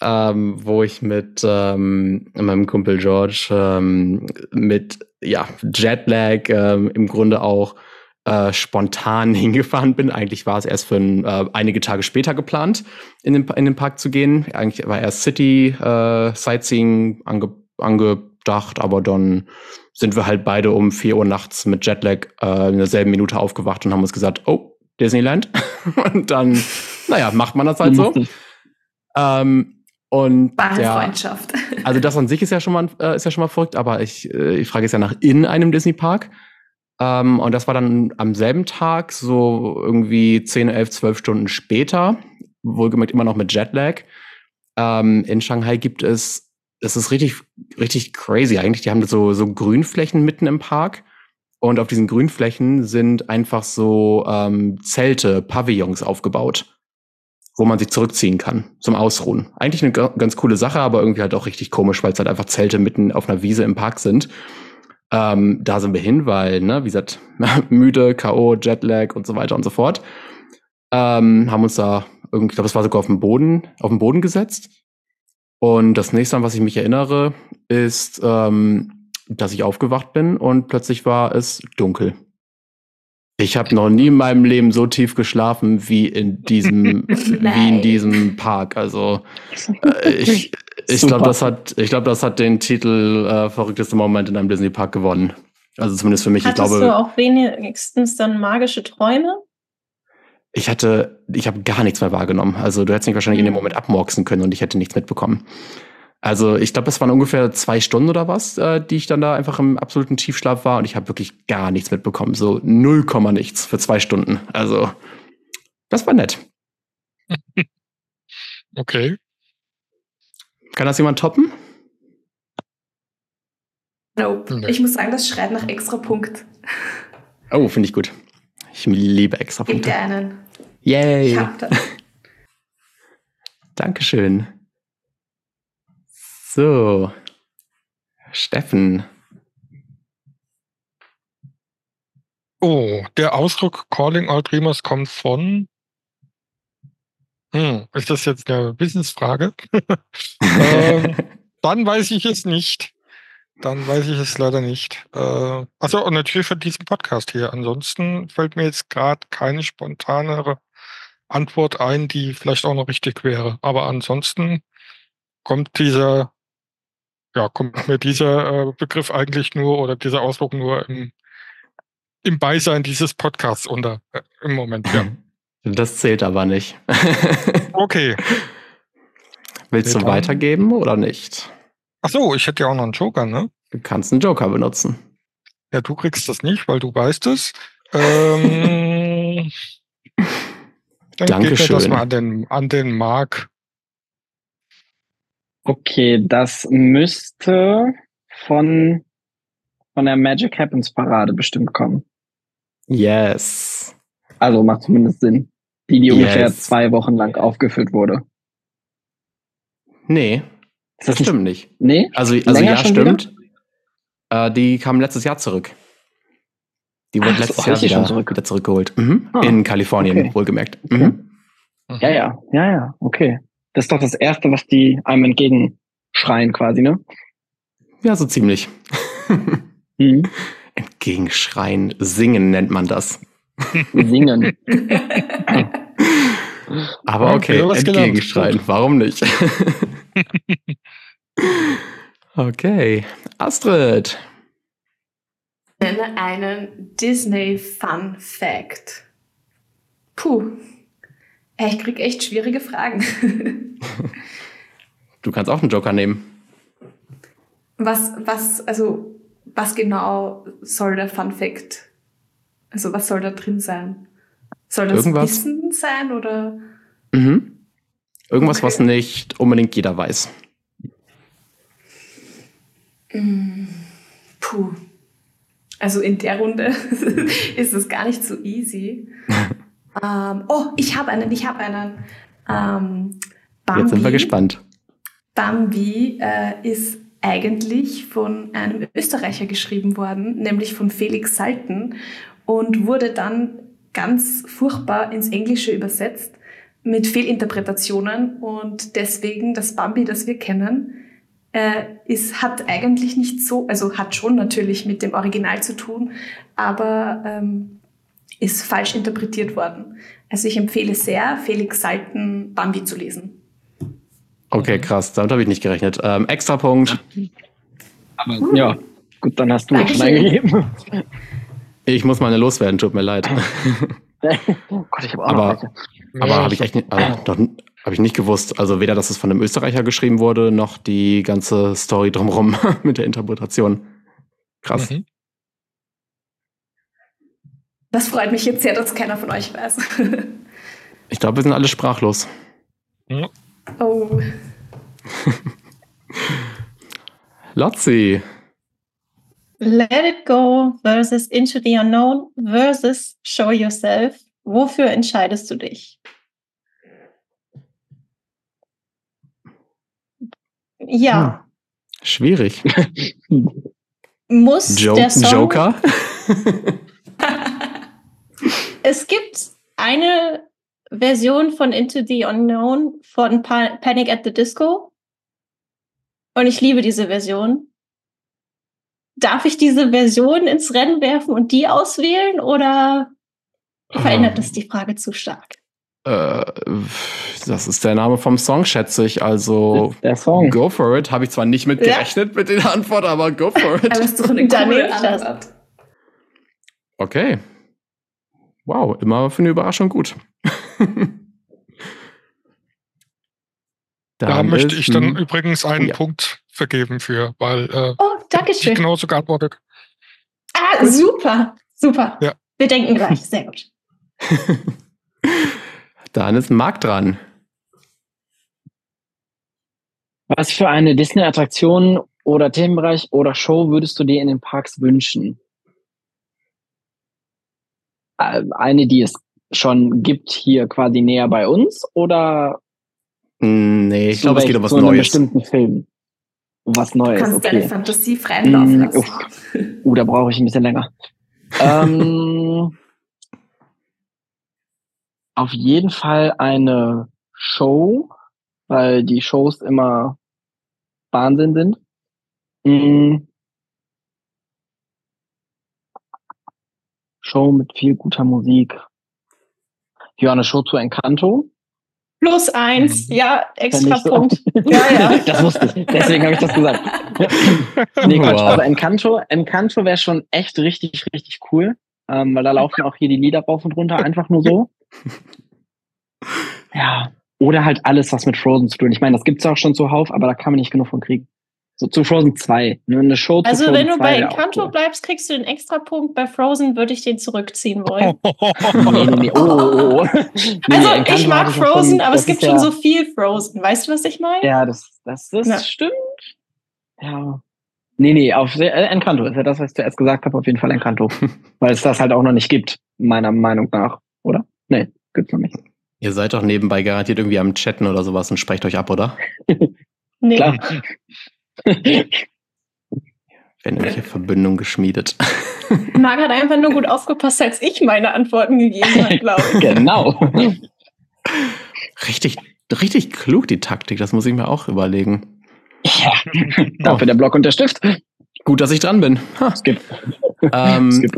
ähm, wo ich mit ähm, meinem Kumpel George ähm, mit ja, Jetlag ähm, im Grunde auch äh, spontan *laughs* hingefahren bin. Eigentlich war es erst für ein, äh, einige Tage später geplant, in den, in den Park zu gehen. Eigentlich war erst City äh, Sightseeing ange, angedacht, aber dann sind wir halt beide um 4 Uhr nachts mit Jetlag äh, in derselben Minute aufgewacht und haben uns gesagt, oh, Disneyland. *laughs* und dann, naja, macht man das halt so. Ähm, und Wahre der, Freundschaft. *laughs* also das an sich ist ja schon mal, äh, ist ja schon mal verrückt, aber ich, äh, ich frage jetzt ja nach in einem Disney-Park. Ähm, und das war dann am selben Tag, so irgendwie 10, 11, 12 Stunden später, wohlgemerkt immer noch mit Jetlag. Ähm, in Shanghai gibt es, das ist richtig, richtig crazy eigentlich. Die haben so, so Grünflächen mitten im Park. Und auf diesen Grünflächen sind einfach so ähm, Zelte, Pavillons aufgebaut wo man sich zurückziehen kann zum Ausruhen. Eigentlich eine ga- ganz coole Sache, aber irgendwie halt auch richtig komisch, weil es halt einfach Zelte mitten auf einer Wiese im Park sind. Ähm, da sind wir hin, weil, ne, wie gesagt, *laughs* müde, K.O., Jetlag und so weiter und so fort. Ähm, haben uns da irgendwie, ich glaube, es war sogar auf dem Boden, auf den Boden gesetzt. Und das nächste, an was ich mich erinnere, ist, ähm, dass ich aufgewacht bin und plötzlich war es dunkel. Ich habe noch nie in meinem Leben so tief geschlafen wie in diesem, *laughs* wie in diesem Park. Also äh, ich, *laughs* ich glaube, das hat, ich glaube, das hat den Titel äh, verrücktester Moment in einem Disney Park gewonnen. Also zumindest für mich. Ich Hattest glaube, du auch wenigstens dann magische Träume? ich hatte, ich habe gar nichts mehr wahrgenommen. Also du hättest mich wahrscheinlich in dem Mhm. Moment abmorksen können und ich hätte nichts mitbekommen. Also ich glaube, es waren ungefähr zwei Stunden oder was, äh, die ich dann da einfach im absoluten Tiefschlaf war und ich habe wirklich gar nichts mitbekommen. So null Komma nichts für zwei Stunden. Also das war nett. *laughs* Okay. Kann das jemand toppen? Nope. Nee. Ich muss sagen, das schreit nach extra Punkt. Oh, finde ich gut. Ich liebe extra Gib Punkte. dir einen. Yay. Ich hab das. *laughs* Dankeschön. So. Steffen. Oh, der Ausdruck Calling All Dreamers kommt von. Hm, ist das jetzt eine Wissensfrage? *laughs* ähm, dann weiß ich es nicht. Dann weiß ich es leider nicht. Äh, also und natürlich für diesen Podcast hier. Ansonsten fällt mir jetzt gerade keine spontanere Antwort ein, die vielleicht auch noch richtig wäre. Aber ansonsten kommt dieser, ja, kommt mir dieser äh, Begriff eigentlich nur oder dieser Ausdruck nur im, im Beisein dieses Podcasts unter äh, im Moment, ja. *laughs* Das zählt aber nicht. *laughs* Okay. Willst du weitergeben oder nicht? Ach so, ich hätte ja auch noch einen Joker, ne? Du kannst einen Joker benutzen. Ja, du kriegst das nicht, weil du weißt es. Ähm, *laughs* dann gib mir das Dankeschön. mal an den, an den Marc. Okay, das müsste von, von der Magic Happens Parade bestimmt kommen. Yes. Also macht zumindest Sinn. Die, die ungefähr Yes. zwei Wochen lang aufgeführt wurde. Nee, Ist das nicht- stimmt nicht. Nee? Also, also Länger ja, stimmt. Äh, die kam letztes Jahr zurück. Die wurde Ach so, letztes ach, Jahr wieder, zurück? wieder zurückgeholt. Mhm. Ah, In Kalifornien, okay. wohlgemerkt. Okay. Mhm. Ja, ja, ja, ja, okay. Das ist doch das Erste, was die einem entgegenschreien quasi, ne? Ja, so ziemlich. *laughs* Mhm. Entgegenschreien, singen nennt man das. Singen. *laughs* Aber okay, gelernt. entgegenschreien, warum nicht? *laughs* okay, Astrid. Nenne einen Disney Fun Fact. Puh. Ich krieg echt schwierige Fragen. *laughs* Du kannst auch einen Joker nehmen. Was, was, also, was genau soll der Fun Fact? Also, was soll da drin sein? Soll das Irgendwas? Wissen sein oder? Mhm. Irgendwas, Okay. was nicht unbedingt jeder weiß. Mm, Puh. Also in der Runde *laughs* ist es gar nicht so easy. *laughs* ähm, oh, ich habe einen, ich habe einen. Ähm, Bambi, Jetzt sind wir gespannt. Bambi äh, ist eigentlich von einem Österreicher geschrieben worden, nämlich von Felix Salten und wurde dann ganz furchtbar ins Englische übersetzt mit Fehlinterpretationen und deswegen das Bambi, das wir kennen, äh, ist, hat eigentlich nicht so, also hat schon natürlich mit dem Original zu tun, aber ähm, ist falsch interpretiert worden. Also ich empfehle sehr, Felix Salten Bambi zu lesen. Okay, krass, damit habe ich nicht gerechnet. Ähm, extra Punkt. Aber ja, gut, dann hast du es schon Dankeschön. eingegeben. Ich muss meine loswerden, tut mir leid. *laughs* Oh Gott, ich habe auch Aber- noch. Aber habe ich echt nicht, also, doch, hab ich nicht gewusst. Also weder, dass es von einem Österreicher geschrieben wurde, noch die ganze Story drumherum *laughs* mit der Interpretation. Krass. Mhm. Das freut mich jetzt sehr, dass keiner von euch weiß. *laughs* Ich glaube, wir sind alle sprachlos. oh. *laughs* Lotzi. Let it go versus Into the Unknown versus Show Yourself. Wofür entscheidest du dich? Ja, Schwierig. muss Jo der Song. Joker? *laughs* Es gibt eine Version von Into the Unknown von pa Panic at the Disco. Und ich liebe diese Version. Darf ich diese Version ins Rennen werfen und die auswählen oder verändert das die Frage zu stark? Äh, das ist der Name vom Song, schätze ich. Also der Song. go for it. Habe ich zwar nicht mit Ja. gerechnet mit der Antwort, aber go for it. *laughs* das ist doch eine Dann coole nehme ich das. Antwort. Okay. Wow, immer für eine Überraschung gut. Da möchte ich dann übrigens einen ja. Punkt vergeben für, weil äh, Oh, danke ich genauso geantwortet. Ah, super, super. Ja. Wir denken gleich. Sehr gut. *laughs* Dann ist Marc dran. Was für eine Disney-Attraktion oder Themenbereich oder Show würdest du dir in den Parks wünschen? Äh, Eine, die es schon gibt, hier quasi näher bei uns oder Hm, Nee, ich glaube, es geht um was zu einem Neues. bestimmten Film? Um was Du Neues, kannst deine okay. Fantasie freien Lauf Mm, lassen. Uh, da brauche ich ein bisschen länger. ähm, *laughs* auf jeden Fall eine Show, weil die Shows immer Wahnsinn sind. Mm. Show mit viel guter Musik. Ja, eine Show zu Encanto. Plus eins. Ja, extra so. Punkt. *laughs* Ja, ja. Das wusste ich. Deswegen habe ich das gesagt. *laughs* nee, Quatsch. Wow. Also Encanto, Encanto wäre schon echt richtig, richtig cool. ähm, weil da *laughs* laufen auch hier die Lieder rauf und runter, einfach nur so. Ja. Oder halt alles, was mit Frozen zu tun. Ich meine, das gibt's ja auch schon zuhauf, aber da kann man nicht genug von kriegen. So zu Frozen 2. Nur eine Show zu Also Frozen wenn du 2 bei Encanto cool. bleibst, kriegst du den Extrapunkt. Bei Frozen würde ich den zurückziehen wollen. *laughs* Nee, nee, nee. Oh, oh, oh. *laughs* Nee, Also Encanto ich mag Frozen, schon- aber es gibt schon ja, so viel Frozen. Weißt du, was ich meine? Ja, das, das, das Ja. stimmt. Ja. Nee, nee, auf äh, Encanto ist ja das, was ich zuerst gesagt habe, auf jeden Fall Encanto. *laughs* Weil es das halt auch noch nicht gibt, meiner Meinung nach, oder? Nee, gibt's noch nicht. Ihr seid doch nebenbei garantiert irgendwie am Chatten oder sowas und sprecht euch ab, oder? Nee. Klar. *laughs* Wenn irgendwelche Verbindung geschmiedet. *laughs* Marc hat einfach nur gut aufgepasst, als ich meine Antworten gegeben habe, glaube ich. *laughs* genau. richtig, richtig klug, die Taktik. Das muss ich mir auch überlegen. ja. Dafür der Block und der Stift. Gut, dass ich dran bin. Ha. Skip. Ähm, Skip.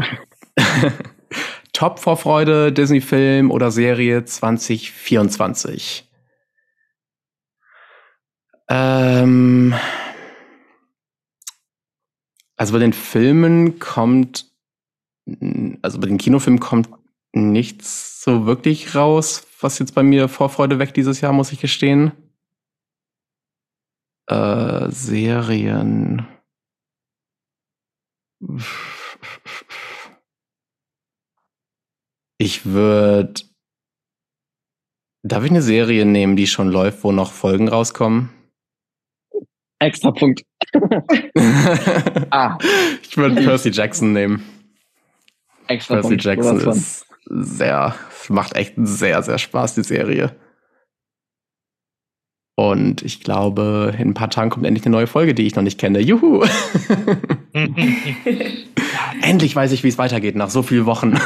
Top-Vorfreude, Disney-Film oder Serie 2024? Ähm, also bei den Filmen kommt, also bei den Kinofilmen kommt nichts so wirklich raus, was jetzt bei mir Vorfreude weckt dieses Jahr, muss ich gestehen. Äh, Serien. Ich würde. Darf ich eine Serie nehmen, die schon läuft, wo noch Folgen rauskommen? Extra Punkt. *laughs* Ah, ich würde Percy Jackson nehmen. extra Percy Punkt. Jackson ist sehr, macht echt sehr, sehr Spaß, die Serie. Und ich glaube, in ein paar Tagen kommt endlich eine neue Folge, die ich noch nicht kenne. Juhu! *laughs* endlich weiß ich, wie es weitergeht nach so vielen Wochen. *laughs*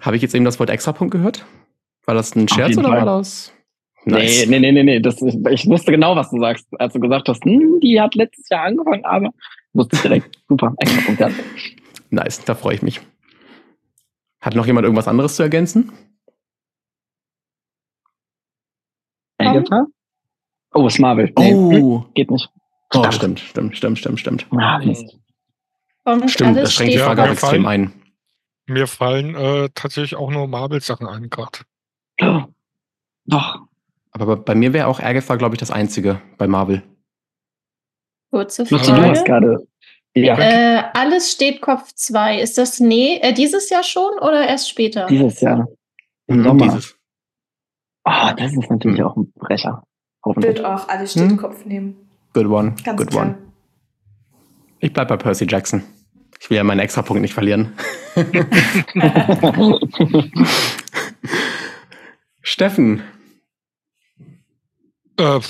Habe ich jetzt eben das Wort Extrapunkt gehört? War das ein Scherz oder Fall. war das? Nee, nee, nee, nee, nee. Das ich wusste genau, was du sagst. Als du gesagt hast, hm, die hat letztes Jahr angefangen, aber wusste ich direkt. *laughs* Super, extra Punkt. Ja. Nice, da freue ich mich. Hat noch jemand irgendwas anderes zu ergänzen? Agatha? Oh, ist Marvel. Nee, hm, Oh, geht nicht. oh stimmt, stimmt, stimmt, stimmt, stimmt. Kommt Stimmt, das schränkt die Frage Ja, auch extrem ein. Mir fallen äh, tatsächlich auch nur Marvel-Sachen ein gerade. Oh. Doch. Aber bei, mir wäre auch Agatha, glaube ich, das einzige bei Marvel. Kurze Luzi, du hast Frage. gerade. Ja, Äh, alles steht Kopf 2. Ist das nee, äh, dieses Jahr schon oder erst später? dieses Jahr. Im Mhm, Sommer. Dieses. Ah, das ist natürlich Hm. auch ein Brecher. Wird auch alles steht Hm? Kopf nehmen. Good one, Ganz good klar. one. Ich bleib bei Percy Jackson. Ich will ja meinen Extrapunkt nicht verlieren. *laughs* *laughs* Steffen, Äh,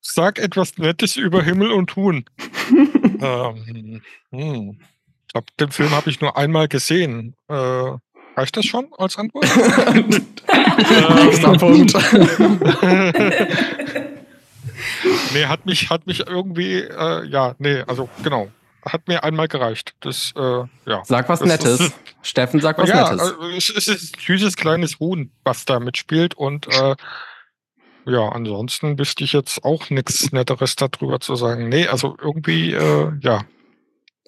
sag etwas Nettes über Himmel und Huhn. *laughs* ähm, hm. Ich glaube, den Film habe ich nur einmal gesehen. Äh, reicht das schon als Antwort? *laughs* Extrapunkt. *laughs* nee, hat mich, hat mich irgendwie, äh, ja, nee, also genau. Hat mir einmal gereicht. Das, äh, ja. Sag was Das Nettes. Steffen, sag was ja, Nettes. also es, es ist ein süßes kleines Huhn, was da mitspielt und äh, ja, ansonsten wüsste ich jetzt auch nichts Netteres darüber zu sagen. Nee, also irgendwie, äh, ja.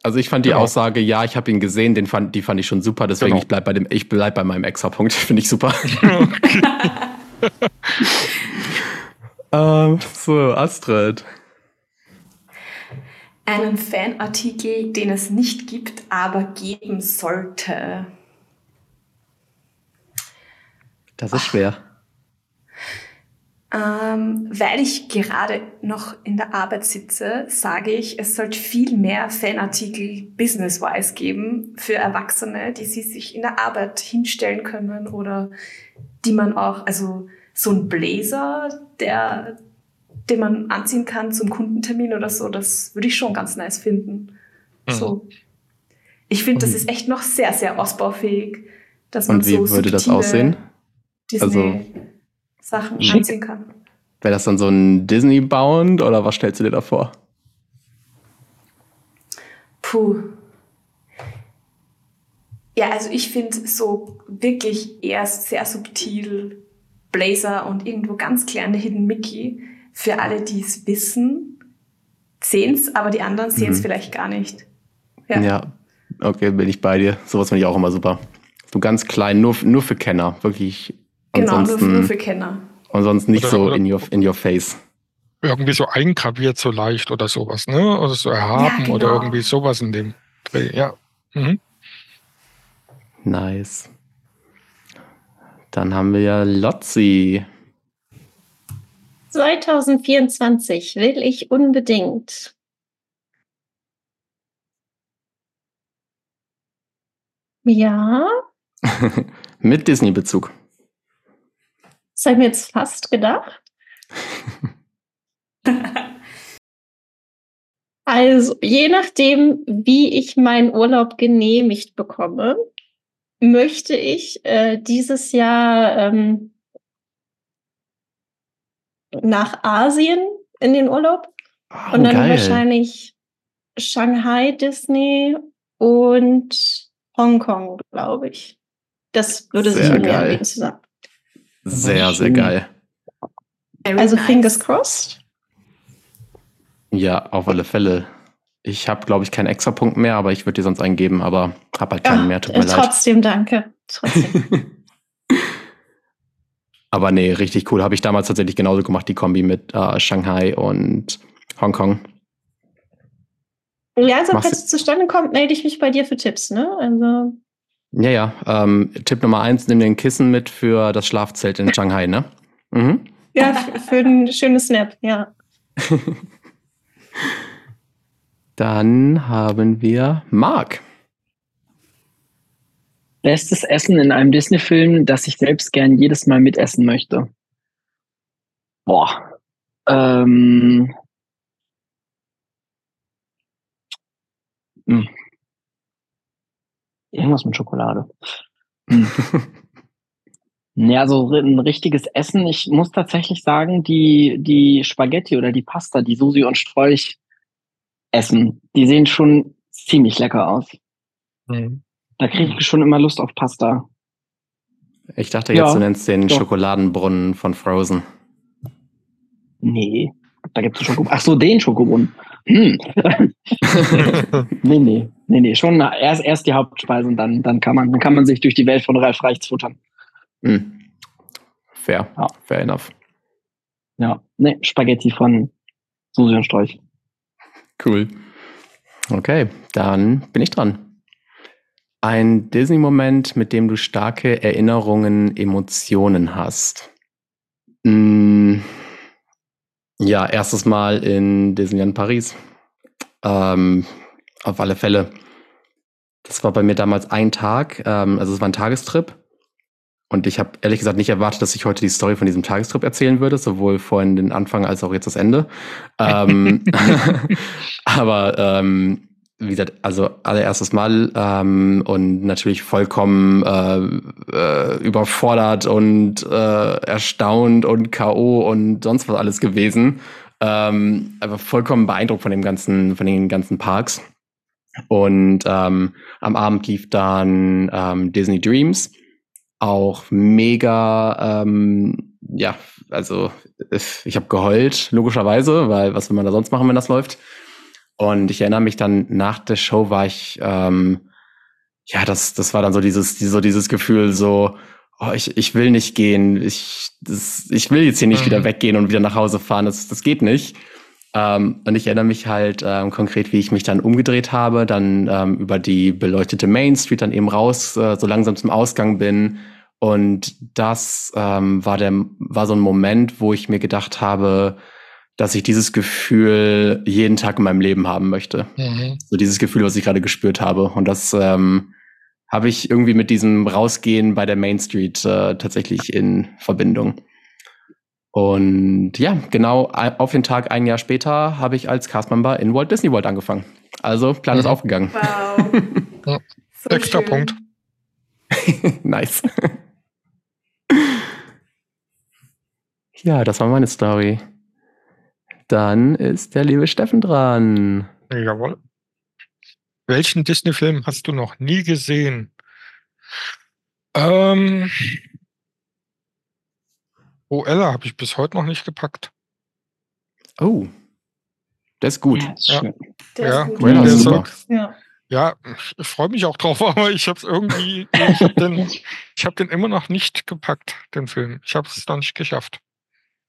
Also ich fand die Genau. Aussage, ja, ich habe ihn gesehen, den fand, die fand ich schon super, deswegen Genau. ich bleib bei dem, ich bleib bei meinem Extrapunkt, *laughs* finde ich super. *laughs* ähm, so, Astrid. Einen Fanartikel, den es nicht gibt, aber geben sollte. Das ist schwer. Ähm, weil ich gerade noch in der Arbeit sitze, sage ich, es sollte viel mehr Fanartikel business-wise geben für Erwachsene, die sie sich in der Arbeit hinstellen können oder die man auch, also so ein Blazer, der, den man anziehen kann zum Kundentermin oder so, das würde ich schon ganz nice finden. Mhm. So. Ich finde, das ist echt noch sehr, sehr ausbaufähig, dass man Und wie so würde das aussehen? Also- Disney-Sachen Schick. anziehen kann. Wäre das dann so ein Disney-Bound oder was stellst du dir da vor? Puh. Ja, also ich finde so wirklich eher sehr subtil Blazer und irgendwo ganz kleine Hidden Mickey. Für alle, die es wissen, sehen es, aber die anderen sehen es Mhm. vielleicht gar nicht. Ja. ja. okay, bin ich bei dir. Sowas finde ich auch immer super. So ganz klein, nur, nur für Kenner, wirklich. Genau, ansonsten, nur für Kenner. Und sonst nicht oder, so in your, in your face. Irgendwie so eingraviert so leicht oder sowas, ne? Oder so erhaben ja, genau. oder irgendwie sowas in dem Dreh, ja. Mhm. Nice. Dann haben wir ja Lotzi. 2024 will ich unbedingt. Ja. *laughs* Mit Disney-Bezug. Das habe ich mir jetzt fast gedacht. *laughs* also, je nachdem, wie ich meinen Urlaub genehmigt bekomme, möchte ich äh, dieses Jahr ähm, nach Asien in den Urlaub. Oh, und dann geil. wahrscheinlich Shanghai, Disney und Hongkong, glaube ich. Das würde sehr sich irgendwie anbieten zusammen. Sehr, sehr geil. Also fingers crossed. Ja, auf alle Fälle. Ich habe, glaube ich, keinen extra Punkt mehr, aber ich würde dir sonst eingeben, aber habe halt keinen ja, mehr. Tut mir trotzdem, leid. danke. Trotzdem. *laughs* aber nee, richtig cool. Habe ich damals tatsächlich genauso gemacht, die Kombi mit äh, Shanghai und Hongkong. Ja, also falls es zustande kommt, melde ich mich bei dir für Tipps, ne? Also. Ja, ja. Ähm, Tipp Nummer eins, nimm den Kissen mit für das Schlafzelt in Shanghai, ne? Mhm. Ja, für ein schönes Snap, ja. *laughs* Dann haben wir Marc. Bestes Essen in einem Disney-Film, das ich selbst gern jedes Mal mitessen möchte. Boah. Ähm. Hm. Irgendwas mit Schokolade. Hm. *laughs* Ja, so ein richtiges Essen. Ich muss tatsächlich sagen, die, die Spaghetti oder die Pasta, die Susi und Strolch essen. Die sehen schon ziemlich lecker aus. Mhm. Da kriege ich schon immer Lust auf Pasta. Ich dachte jetzt, ja, du nennst den doch. Schokoladenbrunnen von Frozen. Nee, da gibt es Schokobrunnen. Ach so, den Schokobrunnen. Hm. *laughs* nee, nee, nee, nee. Schon erst, erst die Hauptspeise und dann, dann, kann man, dann kann man sich durch die Welt von Ralf Reichts futtern. Hm. Fair, ja. fair enough. Ja, nee, Spaghetti von Susi und Strolch. Cool. Okay, dann bin ich dran. Ein Disney-Moment, mit dem du starke Erinnerungen, Emotionen hast. Mm, ja, erstes Mal in Disneyland Paris. Ähm, auf alle Fälle. Das war bei mir damals ein Tag, ähm, also es war ein Tagestrip. Und ich habe ehrlich gesagt nicht erwartet, dass ich heute die Story von diesem Tagestrip erzählen würde, sowohl vorhin den Anfang als auch jetzt das Ende. ähm, *laughs* *laughs* aber ähm, wie gesagt, also allererstes Mal ähm, und natürlich vollkommen äh, äh, überfordert und äh, erstaunt und K.O. und sonst was alles gewesen. Ähm, aber vollkommen beeindruckt von dem ganzen, von den ganzen Parks. Und ähm, am Abend lief dann ähm, Disney Dreams auch mega, ähm, ja, also ich habe geheult, logischerweise, weil was will man da sonst machen, wenn das läuft? Und ich erinnere mich dann, nach der Show war ich, ähm, ja, das, das war dann so dieses, so dieses Gefühl, so, oh, ich, ich will nicht gehen, ich, das, ich will jetzt hier nicht mhm. wieder weggehen und wieder nach Hause fahren, das, das geht nicht. Ähm, und ich erinnere mich halt ähm, konkret, wie ich mich dann umgedreht habe, dann ähm, über die beleuchtete Main Street dann eben raus, äh, so langsam zum Ausgang bin. Und das ähm, war, der, war so ein Moment, wo ich mir gedacht habe, dass ich dieses Gefühl jeden Tag in meinem Leben haben möchte. Mhm. So dieses Gefühl, was ich gerade gespürt habe. Und das ähm, habe ich irgendwie mit diesem Rausgehen bei der Main Street äh, tatsächlich in Verbindung. Und ja, genau auf den Tag ein Jahr später habe ich als Castmember in Walt Disney World angefangen. Also Plan mhm. ist aufgegangen. Wow. *laughs* ja. so Extra schön. Punkt. *laughs* nice. *laughs* ja, das war meine Story. Dann ist der liebe Steffen dran. Jawohl. Welchen Disney-Film hast du noch nie gesehen? Ähm, Oh, Ella habe ich bis heute noch nicht gepackt. Oh, das ist gut. Ja, ist ja. Der ja, ist gut. Der ist super. Ja. Ja, ich freue mich auch drauf, *laughs* aber ich habe es irgendwie, ich habe den, hab den immer noch nicht gepackt, den Film. Ich habe es noch nicht geschafft.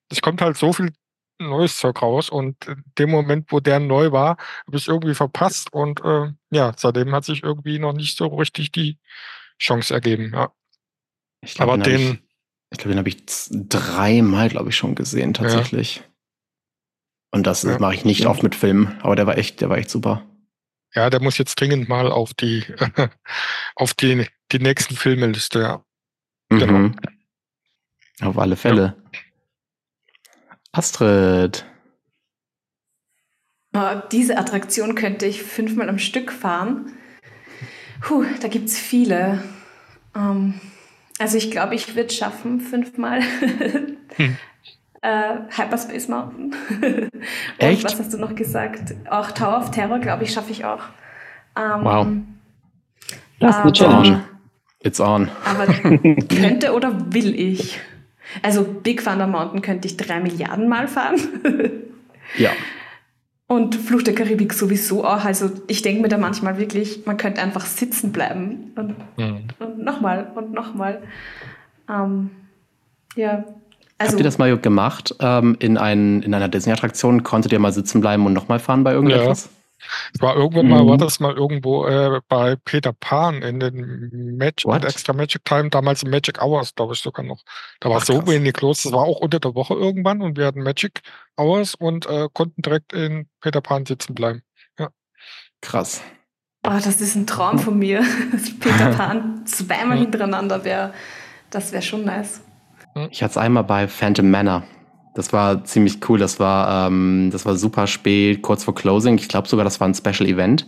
Es kommt halt so viel neues Zeug raus und in dem Moment, wo der neu war, habe ich es irgendwie verpasst und äh, ja, seitdem hat sich irgendwie noch nicht so richtig die Chance ergeben. Ja. Ich glaub, aber den, ich, ich glaube, den habe ich dreimal, glaube ich, schon gesehen tatsächlich. Ja. Und das ja. mache ich nicht ja. oft mit Filmen, aber der war echt, der war echt super. Ja, der muss jetzt dringend mal auf die *laughs* auf die, die nächsten Filmeliste, ja. Mhm. Genau. Auf alle Fälle. Astrid. Oh, diese Attraktion könnte ich fünfmal am Stück fahren. Puh, da gibt es viele. Ähm, also ich glaube, ich würde es schaffen, fünfmal. hm. *laughs* äh, Hyperspace Mountain. *laughs* Echt? was hast du noch gesagt? Auch Tower of Terror, glaube ich, schaffe ich auch. Ähm, wow. Das ist eine Challenge. It's on. Aber *laughs* könnte oder will ich? Also Big Thunder Mountain könnte ich drei Milliarden Mal fahren. *laughs* ja. Und Flucht der Karibik sowieso auch. Also ich denke mir da manchmal wirklich, man könnte einfach sitzen bleiben und, mhm. und nochmal und nochmal. Ähm, ja. Also, Habt ihr das mal gemacht? Ähm, in, ein, in einer Disney-Attraktion konntet ihr mal sitzen bleiben und nochmal fahren bei irgendetwas? Ja. Es war irgendwann mal, war mhm. das mal irgendwo äh, bei Peter Pan in den Magic, Extra Magic Time, damals in Magic Hours, glaube ich sogar noch. Da war Ach, so krass. wenig los. Das war auch unter der Woche irgendwann und wir hatten Magic Hours und äh, konnten direkt in Peter Pan sitzen bleiben. Ja. Krass. Oh, das ist ein Traum von mir. *laughs* Peter *laughs* Pan zweimal hintereinander wäre, das wäre schon nice. Ich hatte es einmal bei Phantom Manor. Das war ziemlich cool. Das war, ähm, das war super spät, kurz vor Closing. Ich glaube sogar, das war ein Special Event.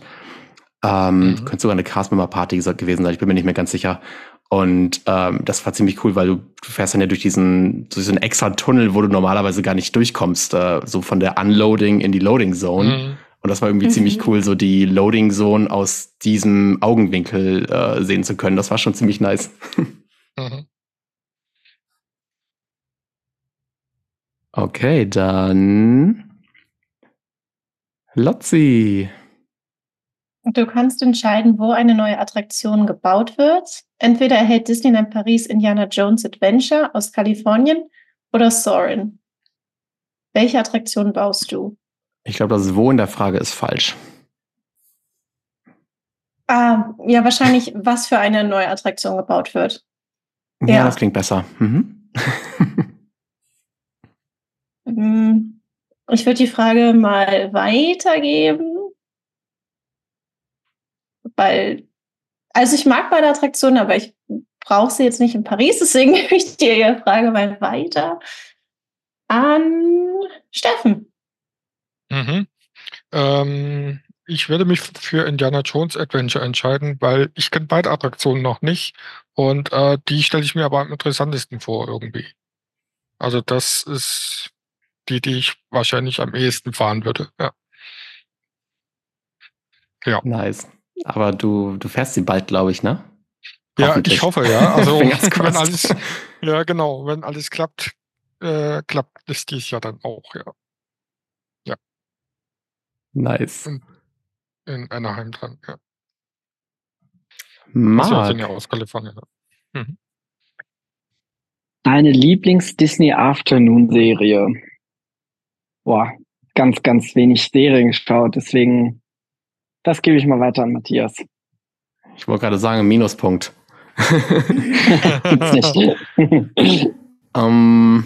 Ähm, mhm. Könnte sogar eine Castmember-Party gewesen sein. Ich bin mir nicht mehr ganz sicher. Und ähm, das war ziemlich cool, weil du, du fährst dann ja durch diesen, durch so einen extra Tunnel, wo du normalerweise gar nicht durchkommst, äh, so von der Unloading in die Loading Zone. Mhm. Und das war irgendwie mhm. ziemlich cool, so die Loading Zone aus diesem Augenwinkel äh, sehen zu können. Das war schon ziemlich nice. Mhm. Okay, dann Lotzi. Du kannst entscheiden, wo eine neue Attraktion gebaut wird. Entweder erhält Disneyland Paris Indiana Jones Adventure aus Kalifornien oder Soarin'. Welche Attraktion baust du? Ich glaube, das Wo in der Frage ist falsch. Ah, ja, wahrscheinlich, was für eine neue Attraktion gebaut wird. Ja, ja. das klingt besser. Mhm. *laughs* Hm, ich würde die Frage mal weitergeben, weil, also ich mag beide Attraktionen, aber ich brauche sie jetzt nicht in Paris, deswegen *laughs* gebe ich dir die Frage mal weiter an Steffen. Mhm. Ähm, ich werde mich für Indiana Jones Adventure entscheiden, weil ich kenne beide Attraktionen noch nicht und äh, die stelle ich mir aber am interessantesten vor irgendwie. Also das ist die, die ich wahrscheinlich am ehesten fahren würde. Ja. Ja. Nice. Aber du, du fährst sie bald, glaube ich, ne? Ja, ich hoffe, ja. Also *laughs* wenn alles, ja genau, wenn alles klappt, äh, klappt es dies ja dann auch, ja. Ja. Nice. In, in Anaheim dran, ja. Mark. Ja aus Kalifornien. Mhm. Deine Lieblings-Disney-Afternoon-Serie? Boah, ganz, ganz wenig Serien geschaut. Deswegen, das gebe ich mal weiter an Matthias. Ich wollte gerade sagen, Minuspunkt. *laughs* um, *laughs* ähm,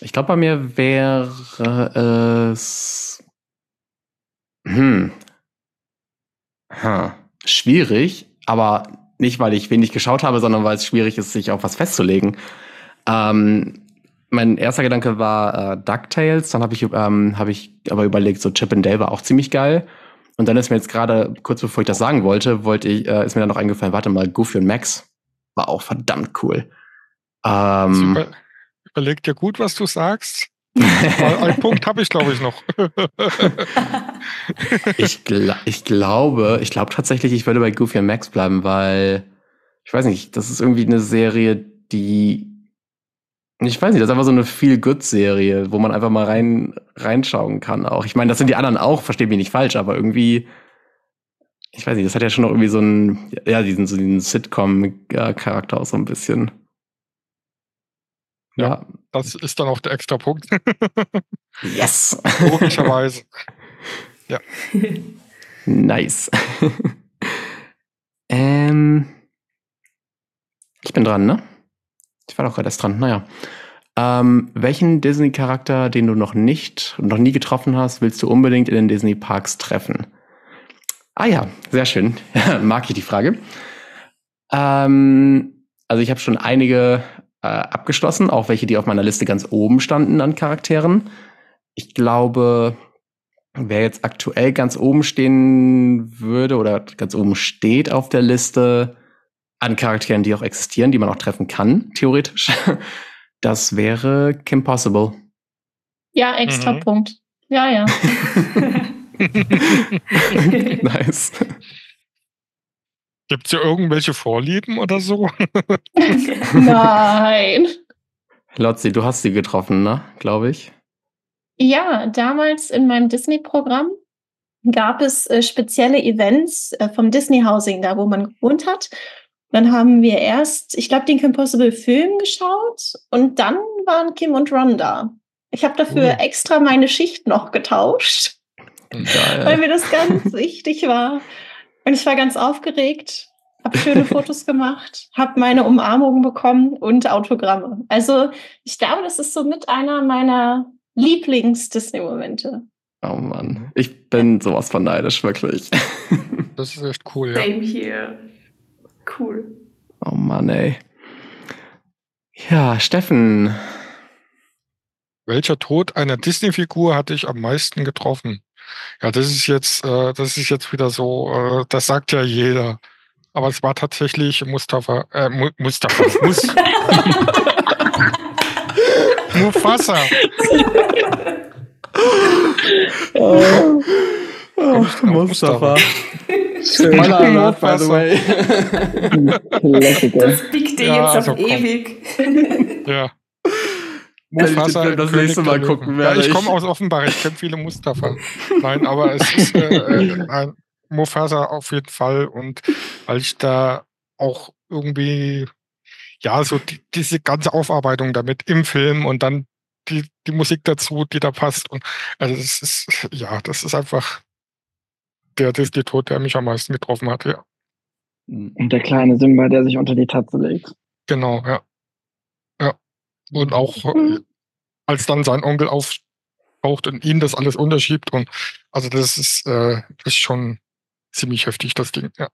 ich glaube, bei mir wäre es hm. Huh. schwierig, aber nicht, weil ich wenig geschaut habe, sondern weil es schwierig ist, sich auf was festzulegen. Ähm, mein erster Gedanke war äh, DuckTales, dann habe ich, ähm, hab ich aber überlegt, so Chip and Dale war auch ziemlich geil. Und dann ist mir jetzt gerade, kurz bevor ich das sagen wollte, wollte ich, äh, ist mir dann noch eingefallen, warte mal, Goofy und Max war auch verdammt cool. Ähm, Super. Überleg dir gut, was du sagst. Ein *laughs* Punkt habe *laughs* *laughs* ich, glaube ich, noch. ich, gl ich glaube, ich glaube tatsächlich, ich würde bei Goofy und Max bleiben, weil ich weiß nicht, das ist irgendwie eine Serie, die ich weiß nicht, das ist einfach so eine Feel-Good-Serie, wo man einfach mal rein, reinschauen kann auch. Ich meine, das sind die anderen auch, versteht mich nicht falsch, aber irgendwie, ich weiß nicht, das hat ja schon noch irgendwie so einen, ja, diesen, so diesen Sitcom-Charakter auch so ein bisschen. Ja, ja. Das ist dann auch der extra Punkt. *laughs* yes! Logischerweise. *laughs* ja. Nice. *laughs* ähm, ich bin dran, ne? Ich war doch gerade erst dran. Naja. Ähm, welchen Disney-Charakter, den du noch nicht, noch nie getroffen hast, willst du unbedingt in den Disney-Parks treffen? Ah ja, sehr schön. *laughs* Mag ich die Frage. Ähm, also ich habe schon einige äh, abgeschlossen, auch welche, die auf meiner Liste ganz oben standen an Charakteren. Ich glaube, wer jetzt aktuell ganz oben stehen würde oder ganz oben steht auf der Liste an Charakteren, die auch existieren, die man auch treffen kann, theoretisch, *laughs* das wäre Kim Possible. Ja, extra mhm. Punkt. Ja, ja. *laughs* *laughs* nice. Gibt es ja irgendwelche Vorlieben oder so? Nein. Lotzi, du hast sie getroffen, ne? Glaube ich. Ja, damals in meinem Disney-Programm gab es äh, spezielle Events äh, vom Disney Housing, da wo man gewohnt hat. Dann haben wir erst, ich glaube, den Kim Possible Film geschaut und dann waren Kim und Ron da. Ich habe dafür uh. extra meine Schicht noch getauscht. Geil. weil mir das ganz *laughs* wichtig war. Und ich war ganz aufgeregt, habe schöne *laughs* Fotos gemacht, habe meine Umarmungen bekommen und Autogramme. Also ich glaube, das ist so mit einer meiner Lieblings-Disney-Momente. Oh Mann, ich bin sowas von neidisch, wirklich. *laughs* Das ist echt cool, ja. Same here. Cool. Oh Mann, ey. Ja, Steffen. Welcher Tod einer Disney-Figur hatte ich am meisten getroffen? Ja, das ist jetzt, äh, das ist jetzt wieder so, äh, das sagt ja jeder. Aber es war tatsächlich Mustafa, äh, Mu Mustafa, *laughs* Mus Mufasa. oh, oh, Mustafa. Schöner Art, by the way. das biegt dir ja, jetzt auf also ewig. ja. Mufasa ich das nächste Mal gucken werde. Ja, ich komme aus Offenbach, ich kenne viele Mustafa. Nein, aber es ist äh, äh, Mufasa auf jeden Fall und weil ich da auch irgendwie ja so die, diese ganze Aufarbeitung damit im Film und dann die, die Musik dazu, die da passt und also das ist ja, das ist einfach der Disney-Tod, der mich am meisten getroffen hat, ja. Und der kleine Simba, der sich unter die Tatze legt. Genau, ja. Und auch mhm. als dann sein Onkel auftaucht und ihn das alles unterschiebt. Und also das ist, äh, das ist schon ziemlich heftig, das Ding, ja.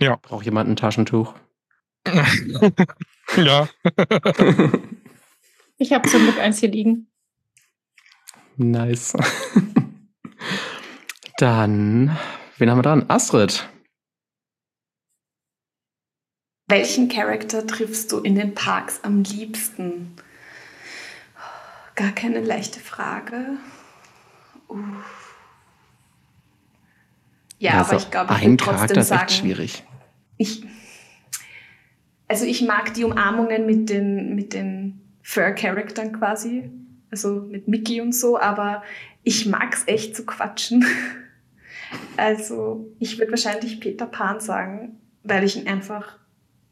Ja. Braucht jemand ein Taschentuch? *laughs* ja. *laughs* ich habe zum Glück eins hier liegen. Nice. *laughs* Dann, wen haben wir dran? Astrid. Welchen Charakter triffst du in den Parks am liebsten? Gar keine leichte Frage. Uff. Ja, also aber ich glaube, ich ein Charakter ist sagen, echt schwierig. Ich, also ich mag die Umarmungen mit den, mit den Fur-Charaktern quasi, also mit Mickey und so, aber ich mag es echt zu quatschen. *laughs* Also ich würde wahrscheinlich Peter Pan sagen, weil ich ihn einfach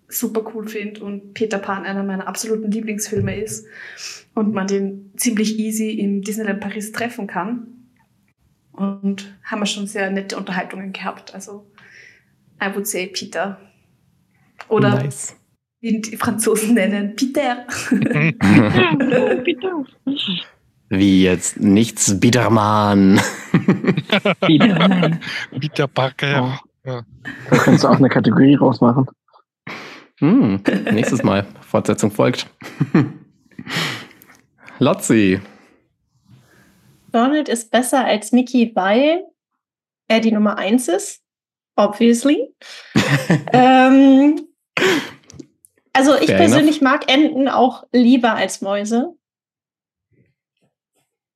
super cool finde und Peter Pan einer meiner absoluten Lieblingsfilme ist und man den ziemlich easy im Disneyland Paris treffen kann. Und haben wir schon sehr nette Unterhaltungen gehabt. Also, I would say Peter. Oder nice. wie die Franzosen nennen, Peter. *laughs* *laughs* Peter. Wie jetzt nichts Biedermann. *laughs* Biedermann. Peter Parker. Oh. Ja. Da kannst du auch eine Kategorie rausmachen. Hm, nächstes Mal. Fortsetzung folgt. *laughs* Lotzi. Donald ist besser als Mickey, weil er die Nummer eins ist. Obviously. *laughs* ähm, also ich Fair persönlich enough. mag Enten auch lieber als Mäuse.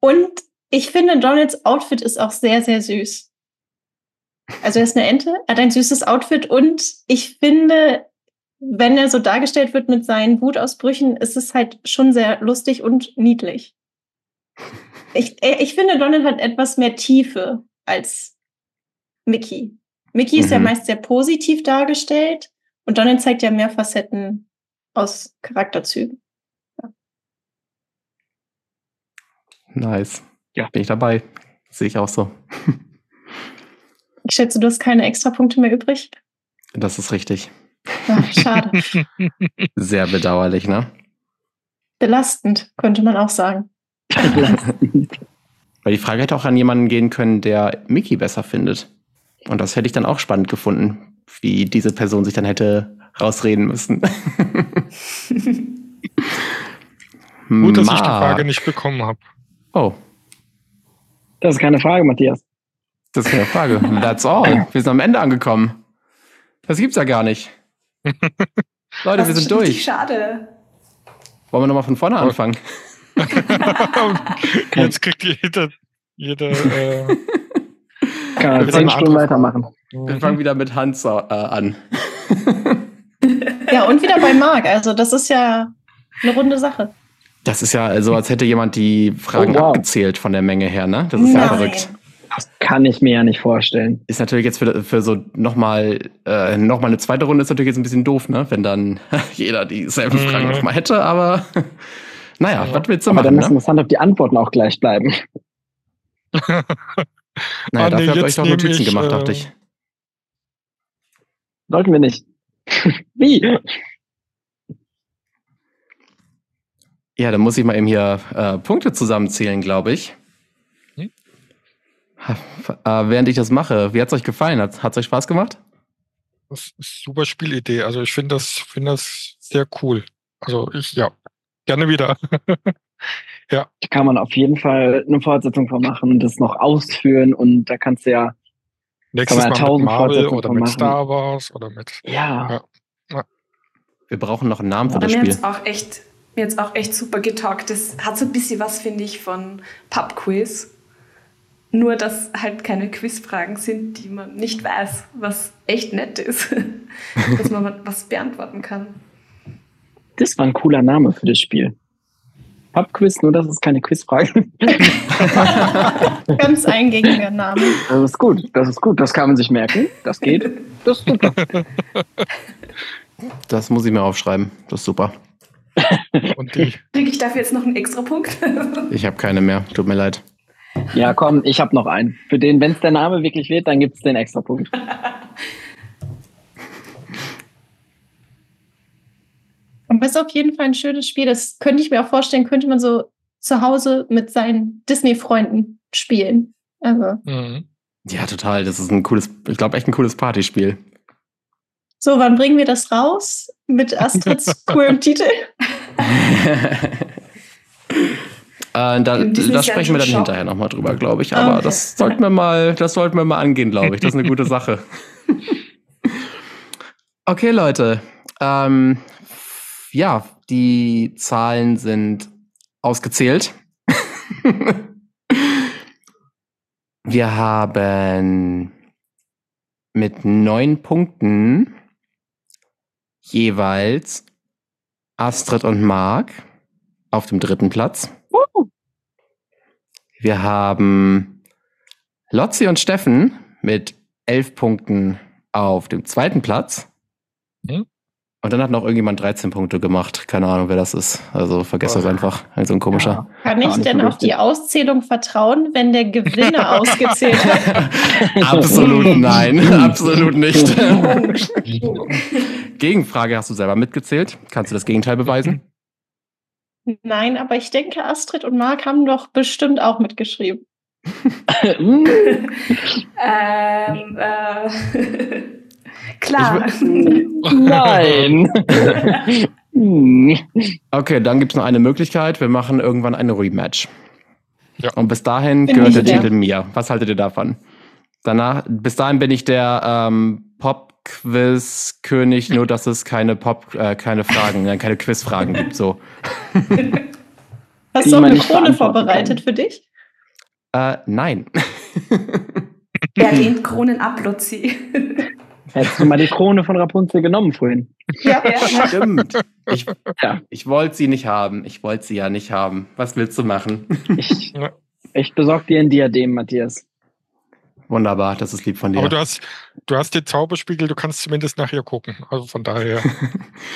Und ich finde, Donalds Outfit ist auch sehr, sehr süß. Also er ist eine Ente, er hat ein süßes Outfit und ich finde, wenn er so dargestellt wird mit seinen Wutausbrüchen, ist es halt schon sehr lustig und niedlich. Ich, äh, ich finde, Donald hat etwas mehr Tiefe als Mickey. Mickey ist ja Mhm. meist sehr positiv dargestellt und Donald zeigt ja mehr Facetten aus Charakterzügen. Nice. Ja. Bin ich dabei. Sehe ich auch so. Ich schätze, du hast keine Extrapunkte mehr übrig. Das ist richtig. Ach, schade. *laughs* Sehr bedauerlich, ne? Belastend, könnte man auch sagen. *laughs* Weil die Frage hätte auch an jemanden gehen können, der Mickey besser findet. Und das hätte ich dann auch spannend gefunden, wie diese Person sich dann hätte rausreden müssen. Gut, dass ich die. Frage nicht bekommen habe. Oh, Das ist keine Frage, Matthias. das ist keine Frage. *laughs* That's all. Wir sind am Ende angekommen. Das gibt's ja gar nicht. *laughs* Leute, Das wir sind durch. richtig Schade. Wollen wir nochmal von vorne Voll. anfangen? *laughs* Jetzt kriegt jeder, jeder äh, Kann Wir zehn Stunden weitermachen. Wir fangen wieder mit Hans äh, an. Ja, und wieder bei Marc. Also, das ist ja eine runde Sache. Das ist ja so, als hätte jemand die Fragen Oh, wow. abgezählt von der Menge her, ne? Das ist ja Nein. verrückt. Das kann ich mir ja nicht vorstellen. Ist natürlich jetzt für, für so nochmal äh, noch mal eine zweite Runde ist natürlich jetzt ein bisschen doof, ne? Wenn dann *laughs* jeder dieselben Mhm. Fragen nochmal hätte, aber *laughs* naja, Ja. was willst du Aber dann machen, ist ne? interessant, ob die Antworten auch gleich bleiben. *laughs* Naja, Ah, nee, dafür habt ihr euch doch Notizen ich, gemacht, äh, dachte ich. Sollten wir nicht. Wie? Ja, dann muss ich mal eben hier äh, Punkte zusammenzählen, glaube ich. Hm? Ha, Äh, während ich das mache, wie hat's euch gefallen? Hat es euch Spaß gemacht? Das ist eine super Spielidee. Also ich finde das, finde das sehr cool. Also ich, ja, gerne wieder. *laughs* Da kann man auf jeden Fall eine Fortsetzung von machen, das noch ausführen und da kannst du ja, Nächstes Mal mit Marvel oder mit machen. Star Wars oder mit. ja, Ja. Wir brauchen noch einen Namen für Aber das mir Spiel. hat's auch echt, mir hat's auch echt super getaugt. Das hat so ein bisschen was, finde ich, von Pub-Quiz. Nur, dass halt keine Quizfragen sind, die man nicht weiß, was echt nett ist. *laughs* dass man was beantworten kann. das war ein cooler Name für das Spiel. Pubquiz, nur dass es keine Quizfragen. *laughs* Ganz eingängiger Name. Das ist gut, das ist gut, das kann man sich merken. Das geht. Das ist super. Das muss ich mir aufschreiben. Das ist super. *laughs* Und die, Kriege ich dafür jetzt noch einen extra Punkt? *laughs* Ich habe keine mehr. Tut mir leid. Ja, komm, ich habe noch einen. Für den, wenn es der Name wirklich wird, dann gibt es den extra Punkt. *laughs* Und das ist auf jeden Fall ein schönes Spiel. Das könnte ich mir auch vorstellen, könnte man so zu Hause mit seinen Disney-Freunden spielen. Also, Mhm. Ja, total. Das ist ein cooles, ich glaube, echt ein cooles Partyspiel. so, wann bringen wir das raus? Mit Astrids coolem Titel? *laughs* Äh, da, da sprechen wir dann Shop. hinterher nochmal drüber, glaube ich. Aber Okay. das sollten wir mal, das sollten wir mal angehen, glaube ich. Das ist eine gute Sache. *laughs* okay, Leute. Ähm, ja, die Zahlen sind ausgezählt. *laughs* wir haben mit neun Punkten jeweils Astrid und Marc auf dem dritten Platz. Wir haben Lotzi und Steffen mit elf Punkten auf dem zweiten Platz. Mhm. Und dann hat noch irgendjemand 13 Punkte gemacht. Keine Ahnung, wer das ist. Also vergesst das einfach. Irgend so ein komischer. Kann ich Ja, denn auf die. Auszählung vertrauen, wenn der Gewinner *laughs* ausgezählt hat? Absolut nein. *laughs* Absolut nicht. *laughs* Gegenfrage hast du selber mitgezählt. Kannst du das Gegenteil beweisen? Nein, aber ich denke, Astrid und Marc haben doch bestimmt auch mitgeschrieben. Hm, ähm, äh, klar. *laughs* Nein. *laughs* Okay, dann gibt es noch eine Möglichkeit. Wir machen irgendwann eine Rematch. Ja. Und bis dahin Bin gehört der. Titel mir. Was haltet ihr davon? Danach, bis dahin bin ich der ähm, Pop-Quiz-König, nur dass es keine Pop, äh, keine Fragen, äh, keine Quizfragen gibt. So. Hast du auch eine Krone vorbereitet kann. für dich? Äh, nein. Er *laughs* lehnt Kronen ab, Lotzi. Hättest du mal die Krone von Rapunzel genommen vorhin? Ja. Ja. Stimmt. Ich, Ja. ich wollte sie nicht haben. Ich wollte sie ja nicht haben. Was willst du machen? Ich, ich besorg dir ein Diadem, Matthias. Wunderbar, das ist lieb von dir. Aber du hast, du hast den Zauberspiegel, du kannst zumindest nachher gucken. Also von daher.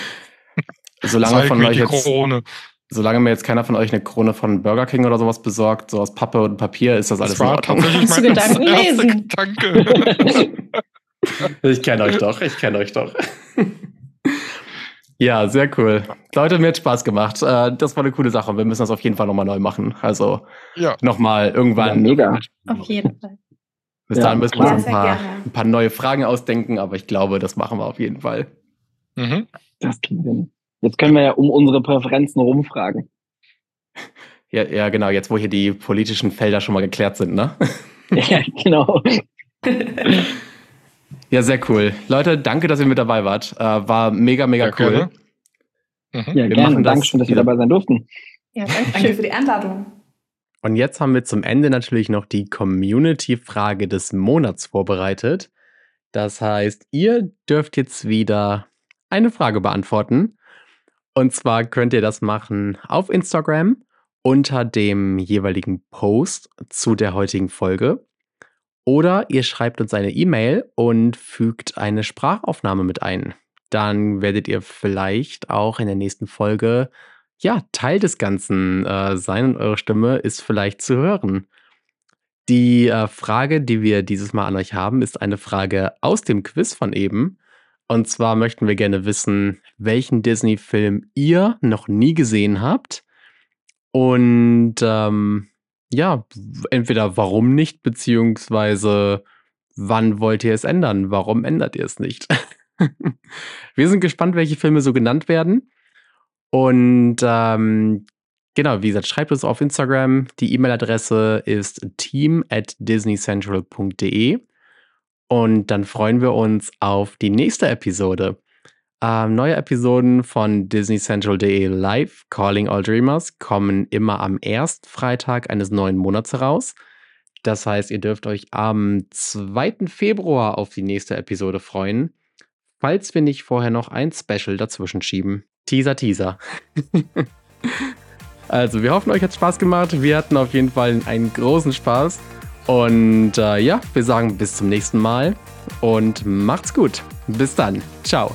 *laughs* solange von euch jetzt, Krone. solange mir jetzt keiner von euch eine Krone von Burger King oder sowas besorgt, so aus Pappe und Papier, ist das, das alles war tatsächlich mein Gedanken lesen. Gedanke. *laughs* ich kenne euch doch, ich kenne euch doch. Ja, sehr cool. Leute, mir hat Spaß gemacht. Äh, das war eine coole Sache. Wir müssen das auf jeden Fall nochmal neu machen. Also ja. nochmal irgendwann. Ja, mega. Auf jeden Fall. Bis ja, dahin müssen wir uns ein paar, ein paar, neue Fragen ausdenken, aber ich glaube, das machen wir auf jeden Fall. Mhm. Das kriegen wir. Jetzt können wir ja um unsere Präferenzen rumfragen. Ja, ja, genau, jetzt wo hier die politischen Felder schon mal geklärt sind, ne? *laughs* ja, genau. *laughs* Ja, sehr cool. Leute, danke, dass ihr mit dabei wart. Äh, war mega, mega ja, cool. Mhm. Ja, wir gerne. Dankeschön, dass wir dabei sein durften. Ja, danke, danke für die Einladung. Und jetzt haben wir zum Ende natürlich noch die Community-Frage des Monats vorbereitet. Das heißt, ihr dürft jetzt wieder eine Frage beantworten. Und zwar könnt ihr das machen auf Instagram unter dem jeweiligen Post zu der heutigen Folge. Oder ihr schreibt uns eine E-Mail und fügt eine Sprachaufnahme mit ein. Dann werdet ihr vielleicht auch in der nächsten Folge ja Teil des Ganzen äh, sein und eure Stimme ist vielleicht zu hören. Die äh, Frage, die wir dieses Mal an euch haben, ist eine Frage aus dem Quiz von eben. Und zwar möchten wir gerne wissen, welchen Disney-Film ihr noch nie gesehen habt. Und ähm, ja, entweder warum nicht, beziehungsweise wann wollt ihr es ändern? Warum ändert ihr es nicht? *laughs* Wir sind gespannt, welche Filme so genannt werden. Und ähm, genau, wie gesagt, schreibt uns auf Instagram. Die E-Mail-Adresse ist team at disneycentral.de. Und dann freuen wir uns auf die nächste Episode. Ähm, neue Episoden von disneycentral.de live, Calling All Dreamers, kommen immer am ersten Freitag eines neuen Monats heraus. Das heißt, ihr dürft euch am 2. Februar auf die nächste Episode freuen, falls wir nicht vorher noch ein Special dazwischen schieben. Teaser, Teaser. *laughs* also, wir hoffen, euch hat Spaß gemacht. Wir hatten auf jeden Fall einen großen Spaß. Und äh, ja, wir sagen bis zum nächsten Mal und macht's gut. Bis dann. Ciao.